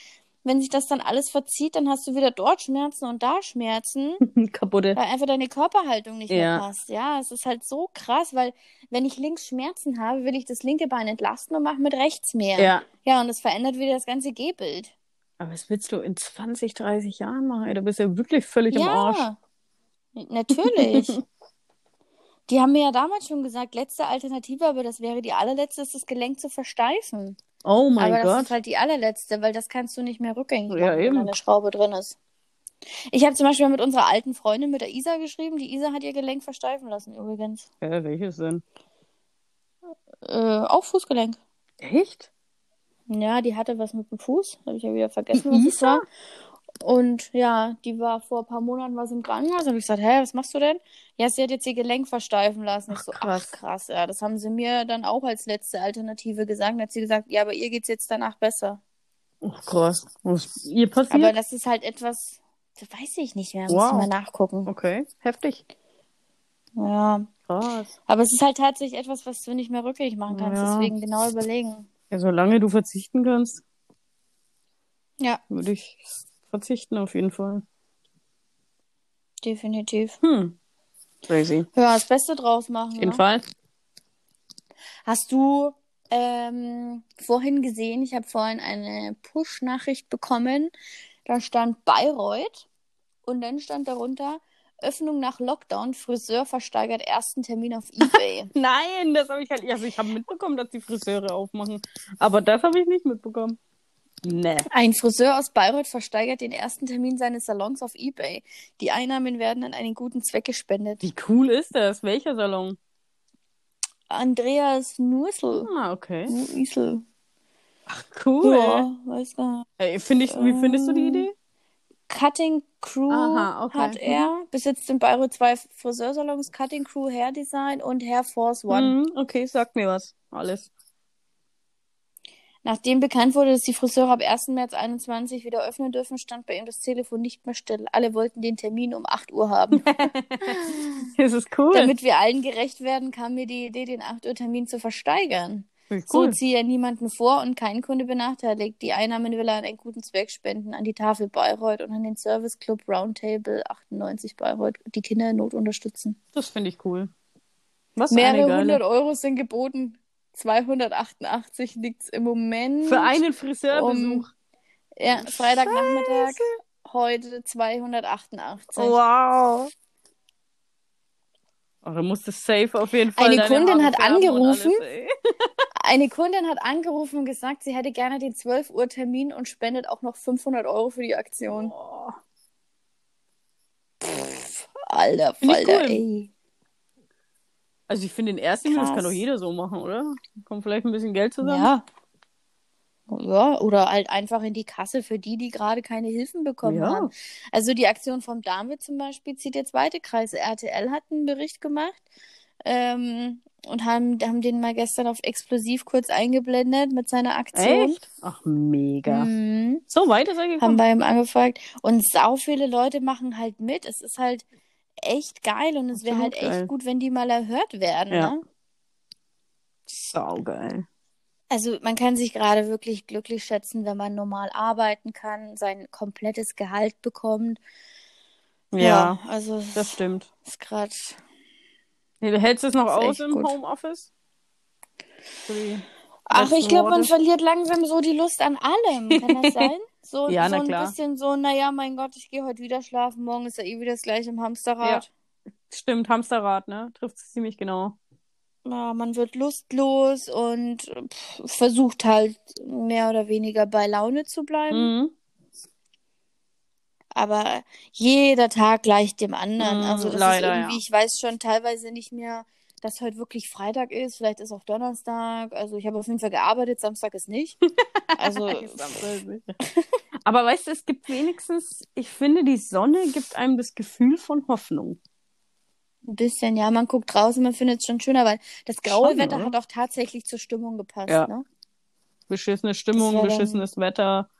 wenn sich das dann alles verzieht, dann hast du wieder dort Schmerzen und da Schmerzen, *laughs* Kaputte. weil einfach deine Körperhaltung nicht Ja. mehr passt. Ja, es ist halt so krass, weil wenn ich links Schmerzen habe, will ich das linke Bein entlasten und mache mit rechts mehr. Ja. Ja, und das verändert wieder das ganze Gehbild. Aber was willst du in 20, 30 Jahren machen? Ey, du bist ja wirklich völlig im Arsch. Ja, natürlich. *laughs* Die haben mir ja damals schon gesagt, letzte Alternative, aber das wäre die allerletzte, ist das Gelenk zu versteifen. Oh mein aber das Gott. ist halt die allerletzte, weil das kannst du nicht mehr rückgängig Ja, machen, wenn eben. da eine Schraube drin ist. Ich habe zum Beispiel mit unserer alten Freundin, mit der Isa, geschrieben. Die Isa hat ihr Gelenk versteifen lassen, übrigens. Ja, welches denn? Äh, auch Fußgelenk. Echt? Ja, die hatte was mit dem Fuß. Habe ich ja wieder vergessen, Die was es Isa? war. Und ja, die war vor ein paar Monaten was im Krankenhaus. habe ich gesagt, hä, was machst du denn? Ja, sie hat jetzt ihr Gelenk versteifen lassen. Ich Ach, so, krass. ach krass, ja. Das haben sie mir dann auch als letzte Alternative gesagt. Dann hat sie gesagt, ja, aber ihr geht's jetzt danach besser. Oh, krass. Was ist ihr passiert? Aber das ist halt etwas, das weiß ich nicht mehr. Muss Wow. ich mal nachgucken. okay, heftig. Ja. Krass. Aber es ist halt tatsächlich etwas, was du nicht mehr rückgängig machen kannst. Ja. Deswegen genau überlegen. Ja, solange du verzichten kannst, Ja, würde ich verzichten auf jeden Fall. definitiv. Hm. Crazy. Ja, das Beste draus machen. Auf jeden ne? Fall. Hast du ähm, vorhin gesehen, ich habe vorhin eine Push-Nachricht bekommen. Da stand Bayreuth und dann stand darunter Öffnung nach Lockdown, Friseur versteigert ersten Termin auf Ebay. *laughs* Nein, das habe ich halt. Also ich habe mitbekommen, dass die Friseure aufmachen. Aber das habe ich nicht mitbekommen. Nee. Ein Friseur aus Bayreuth versteigert den ersten Termin seines Salons auf Ebay. Die Einnahmen werden an einen guten Zweck gespendet. Wie cool ist das? Welcher Salon? Andreas Nussel. Ah, okay. Nussel. Cool. Ja, weiß gar nicht. Ey, find ich, wie findest du die Ähm, Idee? Cutting Crew Aha, okay. hat er. Besitzt in Bayreuth zwei Friseursalons, Cutting Crew Hair Design und Hair Force One. Mhm, okay, sag mir was. Alles. Nachdem bekannt wurde, dass die Friseure ab 1. März 21 wieder öffnen dürfen, stand bei ihm das Telefon nicht mehr still. Alle wollten den Termin um 8 Uhr haben. *laughs* Das ist cool. Damit wir allen gerecht werden, kam mir die Idee, den 8 Uhr Termin zu versteigern. Finde ich So cool. ziehe niemanden vor und kein Kunde benachteiligt. Die Einnahmen will er an einen guten Zweck spenden, an die Tafel Bayreuth und an den Service Club Roundtable 98 Bayreuth, die Kinder in Not unterstützen. Das finde ich cool. Was Mehrere hundert Euro sind geboten. 288 liegt's im Moment. Für einen Friseurbesuch. Ja, Freitagnachmittag. Heute 288. Wow. Oh, du safe auf jeden Fall. Eine Kundin hat angerufen. Alles. *laughs* Eine Kundin hat angerufen und gesagt, sie hätte gerne den 12 Uhr Termin und spendet auch noch 500 Euro für die Aktion. Oh. Alter Find ich Falter, cool. ey. Also ich finde den ersten, das Krass. kann doch jeder so machen, oder? Kommt vielleicht ein bisschen Geld zusammen. Ja. Ja, oder halt einfach in die Kasse für die, die gerade keine Hilfen bekommen Ja. haben. Also die Aktion vom David zum Beispiel zieht jetzt weite Kreise. RTL hat einen Bericht gemacht ähm, und haben, haben den mal gestern auf explosiv kurz eingeblendet mit seiner Aktion. Echt? Ach, mega. Mhm. So weit ist er Haben gekommen. bei ihm angefragt. Und sau viele Leute machen halt mit. Es ist halt echt geil und es wäre halt geil. echt gut, wenn die mal erhört werden. Ja. Ne? Saugeil. Also man kann sich gerade wirklich glücklich schätzen, wenn man normal arbeiten kann, sein komplettes Gehalt bekommt. Ja, also es das stimmt. ist gerade. Nee, du hältst es noch aus im gut. Homeoffice? Ach, ich glaube, man verliert langsam so die Lust an allem. Kann das *laughs* sein? So, Ja, so na ein klar. bisschen so, naja, mein Gott, ich gehe heute wieder schlafen, morgen ist ja eh wieder das gleiche im Hamsterrad. Stimmt, Hamsterrad, ne? Trifft es ziemlich genau. Ja, man wird lustlos und pff, versucht halt mehr oder weniger bei Laune zu bleiben. Mhm. Aber jeder Tag gleicht dem anderen. Mm, Also das leider, ist irgendwie, ja. ich weiß schon teilweise nicht mehr, dass heute wirklich Freitag ist. Vielleicht ist auch Donnerstag. Also ich habe auf jeden Fall gearbeitet, Samstag ist nicht. *laughs* Also Aber weißt du, es gibt wenigstens, ich finde, die Sonne gibt einem das Gefühl von Hoffnung. ein bisschen, ja, man guckt und man findet es schon schöner, weil das graue Schon, Wetter oder? hat auch tatsächlich zur Stimmung gepasst. Ja. Ne? Beschissene Stimmung, war dann- beschissenes Wetter.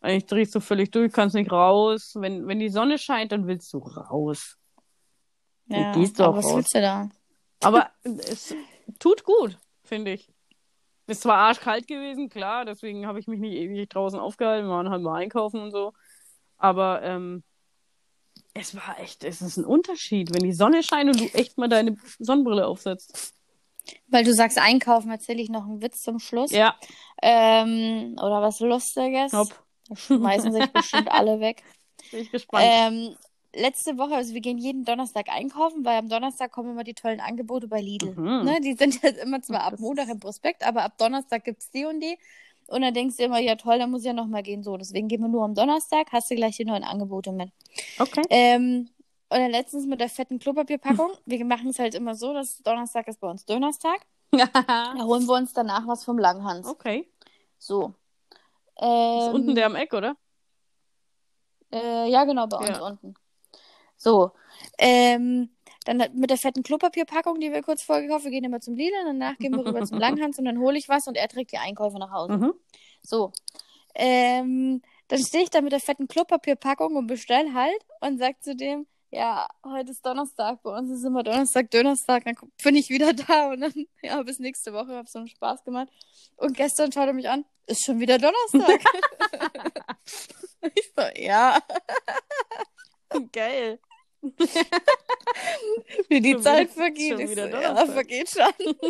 Eigentlich drehst du völlig durch, kannst nicht raus. Wenn, wenn die Sonne scheint, dann willst du raus. Dann Ja, gehst du aber auch was raus. willst du da? Aber es tut gut, finde ich. Ist zwar arschkalt gewesen, klar, deswegen habe ich mich nicht ewig draußen aufgehalten, wir waren halt mal einkaufen und so. Aber ähm, es war echt, es ist ein Unterschied, wenn die Sonne scheint und du echt mal deine Sonnenbrille aufsetzt. Weil du sagst einkaufen, erzähle ich noch einen Witz zum Schluss. Ja, Ähm, oder was Lustiges. hopp, schmeißen sich bestimmt *laughs* alle weg. bin ich gespannt. Ähm, letzte Woche, also wir gehen jeden Donnerstag einkaufen, weil am Donnerstag kommen immer die tollen Angebote bei Lidl. Mhm. Ne? Die sind jetzt immer zwar ab Montag im Prospekt, aber ab Donnerstag gibt es die und die. Und dann denkst du immer, ja toll, dann muss ich ja nochmal gehen. So, deswegen gehen wir nur am Donnerstag, hast du gleich die neuen Angebote mit. Okay. Ähm, und dann letztens mit der fetten Klopapierpackung. Wir machen es halt immer so, dass Donnerstag ist bei uns Dönerstag. *laughs* Da holen wir uns danach was vom Langhans. okay. So. Ist Ähm, unten der am Eck, oder? Äh, ja, genau, bei uns Ja. unten. So. Ähm, dann mit der fetten Klopapierpackung, die wir kurz vorgekauft haben, wir gehen immer zum Lidl, danach gehen wir rüber zum *laughs* Langhans und dann hole ich was und er trägt die Einkäufe nach Hause. Mhm. So. Ähm, dann stehe ich da mit der fetten Klopapierpackung und bestell halt und sag zu dem, ja, heute ist Donnerstag, bei uns ist immer Donnerstag, Donnerstag, dann bin ich wieder *laughs* da und dann, ja, bis nächste Woche, hab so einen Spaß gemacht. Und gestern schaut er mich an, ist schon wieder Donnerstag. *laughs* ich so, ja, Geil. wie die Schon Zeit wieder- vergeht. schon wieder so, ja, vergeht schon. *laughs*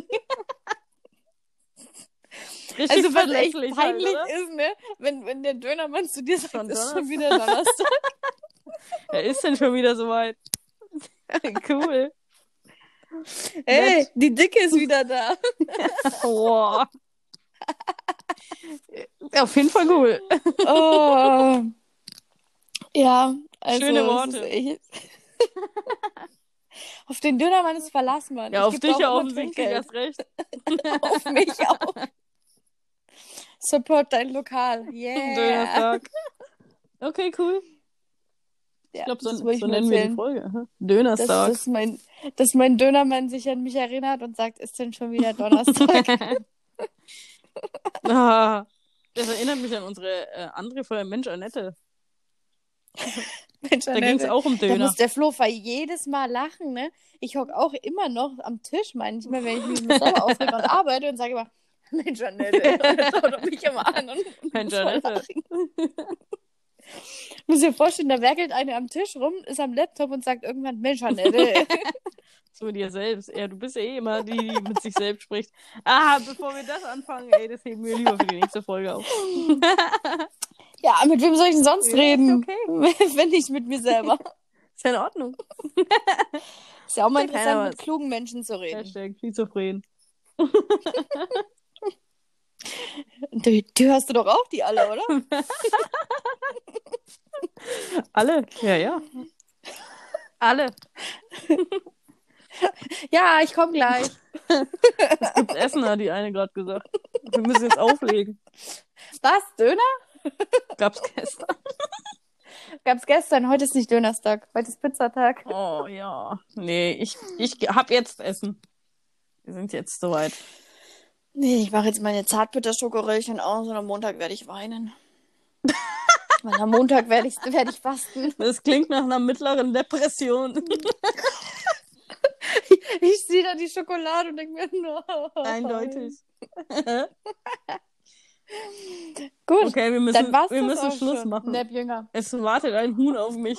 Richtig Also, was echt halt, peinlich oder? ist, ne, wenn, wenn der Dönermann zu dir sagt, Schon ist schon wieder Donnerstag. *laughs* Er ist denn schon wieder soweit. *laughs* cool. Ey, die Dicke ist wieder da. *laughs* Boah. Auf jeden Fall cool. Oh. Ja, also. Schöne Worte. auf den Dönermann ist Verlass, Mann. Ja, Ich auf dich auch ja offensichtlich erst recht. auf mich auch. Support dein Lokal. *laughs* Yeah. Dönerstag. Okay, cool. Ja, Ich glaube, so, das ich so nur nennen wir die. Folge. Dönerstag. dass, mein, dass mein Dönermann sich an mich erinnert und sagt, ist denn schon wieder Donnerstag? *laughs* ah, das erinnert mich an unsere äh, andere Folge, Mensch, Annette. Mensch, Da ging es auch um Da Döner. muss der Flo jedes Mal lachen, ne? Ich hock auch immer noch am Tisch manchmal, wenn ich mich mit selber aufrege und arbeite und sage immer, Mensch, Annette, schau *laughs* doch mich immer an und, *laughs* und Mensch, *laughs* muss dir vorstellen, da werkelt eine am Tisch rum, ist am Laptop und sagt irgendwann, Mensch, Annette. Zu dir selbst. Ja, du bist ja eh immer die, die mit sich selbst spricht. Ah, bevor wir das anfangen, ey, das heben wir lieber für die nächste Folge auf. ja, mit wem soll ich denn sonst Ja, reden? okay. Wenn nicht mit mir selber. Ist ja in Ordnung. Ist ja auch mal interessant, mit klugen Menschen zu reden. Hashtag schizophren. Die, die hörst du doch auch, die alle, oder? *laughs* Alle? Ja, ja. Alle. *laughs* Ja, ich komme gleich. *laughs* Es gibt Essen, hat die eine gerade gesagt. Wir müssen jetzt auflegen. Was? Döner? Gab's gestern. Gab's gestern, heute ist nicht Dönerstag, heute ist Pizzatag. Oh ja. Nee, ich, ich hab jetzt Essen. Wir sind jetzt soweit. Nee, ich mache jetzt meine Zartbitterschokoröllchen aus und am Montag werde ich weinen. *laughs* Weil am Montag werde ich, werd ich fasten. Das klingt nach einer mittleren Depression. *laughs* Ich sehe da die Schokolade und denke mir, no. Eindeutig. *laughs* Gut, Okay, wir müssen, wir müssen Schluss schon. machen. Nepp Jünger. Es wartet ein Huhn auf mich.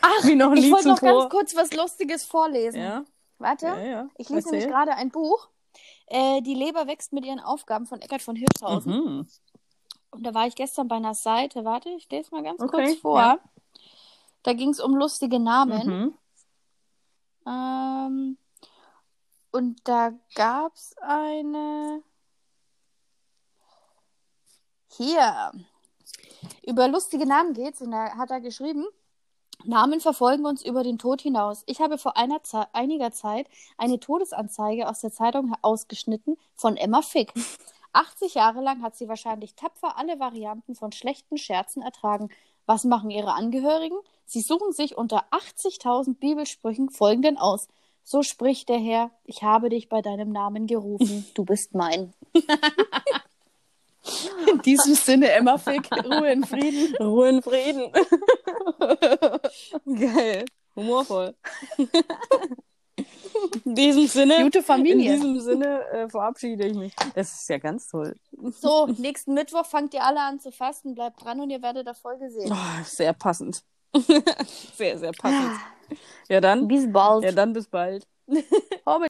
Ach, Wie noch nie ich wollte noch ganz kurz was Lustiges vorlesen. Ja, Warte, ja, ja. ich lese Erzähl. nämlich gerade ein Buch. Äh, die Leber wächst mit ihren Aufgaben von Eckart von Hirschhausen. Mhm. Und da war ich gestern bei einer Seite. Warte, ich lese mal ganz Okay, kurz vor. ja. Da ging es um lustige Namen. Mhm. Ähm, und da gab es eine. Hier. Über lustige Namen geht's und da hat er geschrieben. Namen verfolgen uns über den Tod hinaus. Ich habe vor Ze einiger Zeit eine Todesanzeige aus der Zeitung ausgeschnitten von Emma Fick. *laughs* 80 Jahre lang hat sie wahrscheinlich tapfer alle Varianten von schlechten Scherzen ertragen. Was machen ihre Angehörigen? Sie suchen sich unter 80.000 Bibelsprüchen folgenden aus. So spricht der Herr, ich habe dich bei deinem Namen gerufen, du bist mein. *laughs* In diesem Sinne, Emma Fick, Ruhe in Frieden. Ruhe in Frieden. *laughs* Geil. Humorvoll. *laughs* In diesem Sinne, Gute in Familie. diesem Sinne äh, verabschiede ich mich. Das ist ja ganz toll. So, nächsten Mittwoch fangt ihr alle an zu fasten. Bleibt dran und ihr werdet Erfolge sehen. Oh, sehr passend. *laughs* sehr, sehr passend. Ja dann, Bis bald. ja dann bis bald.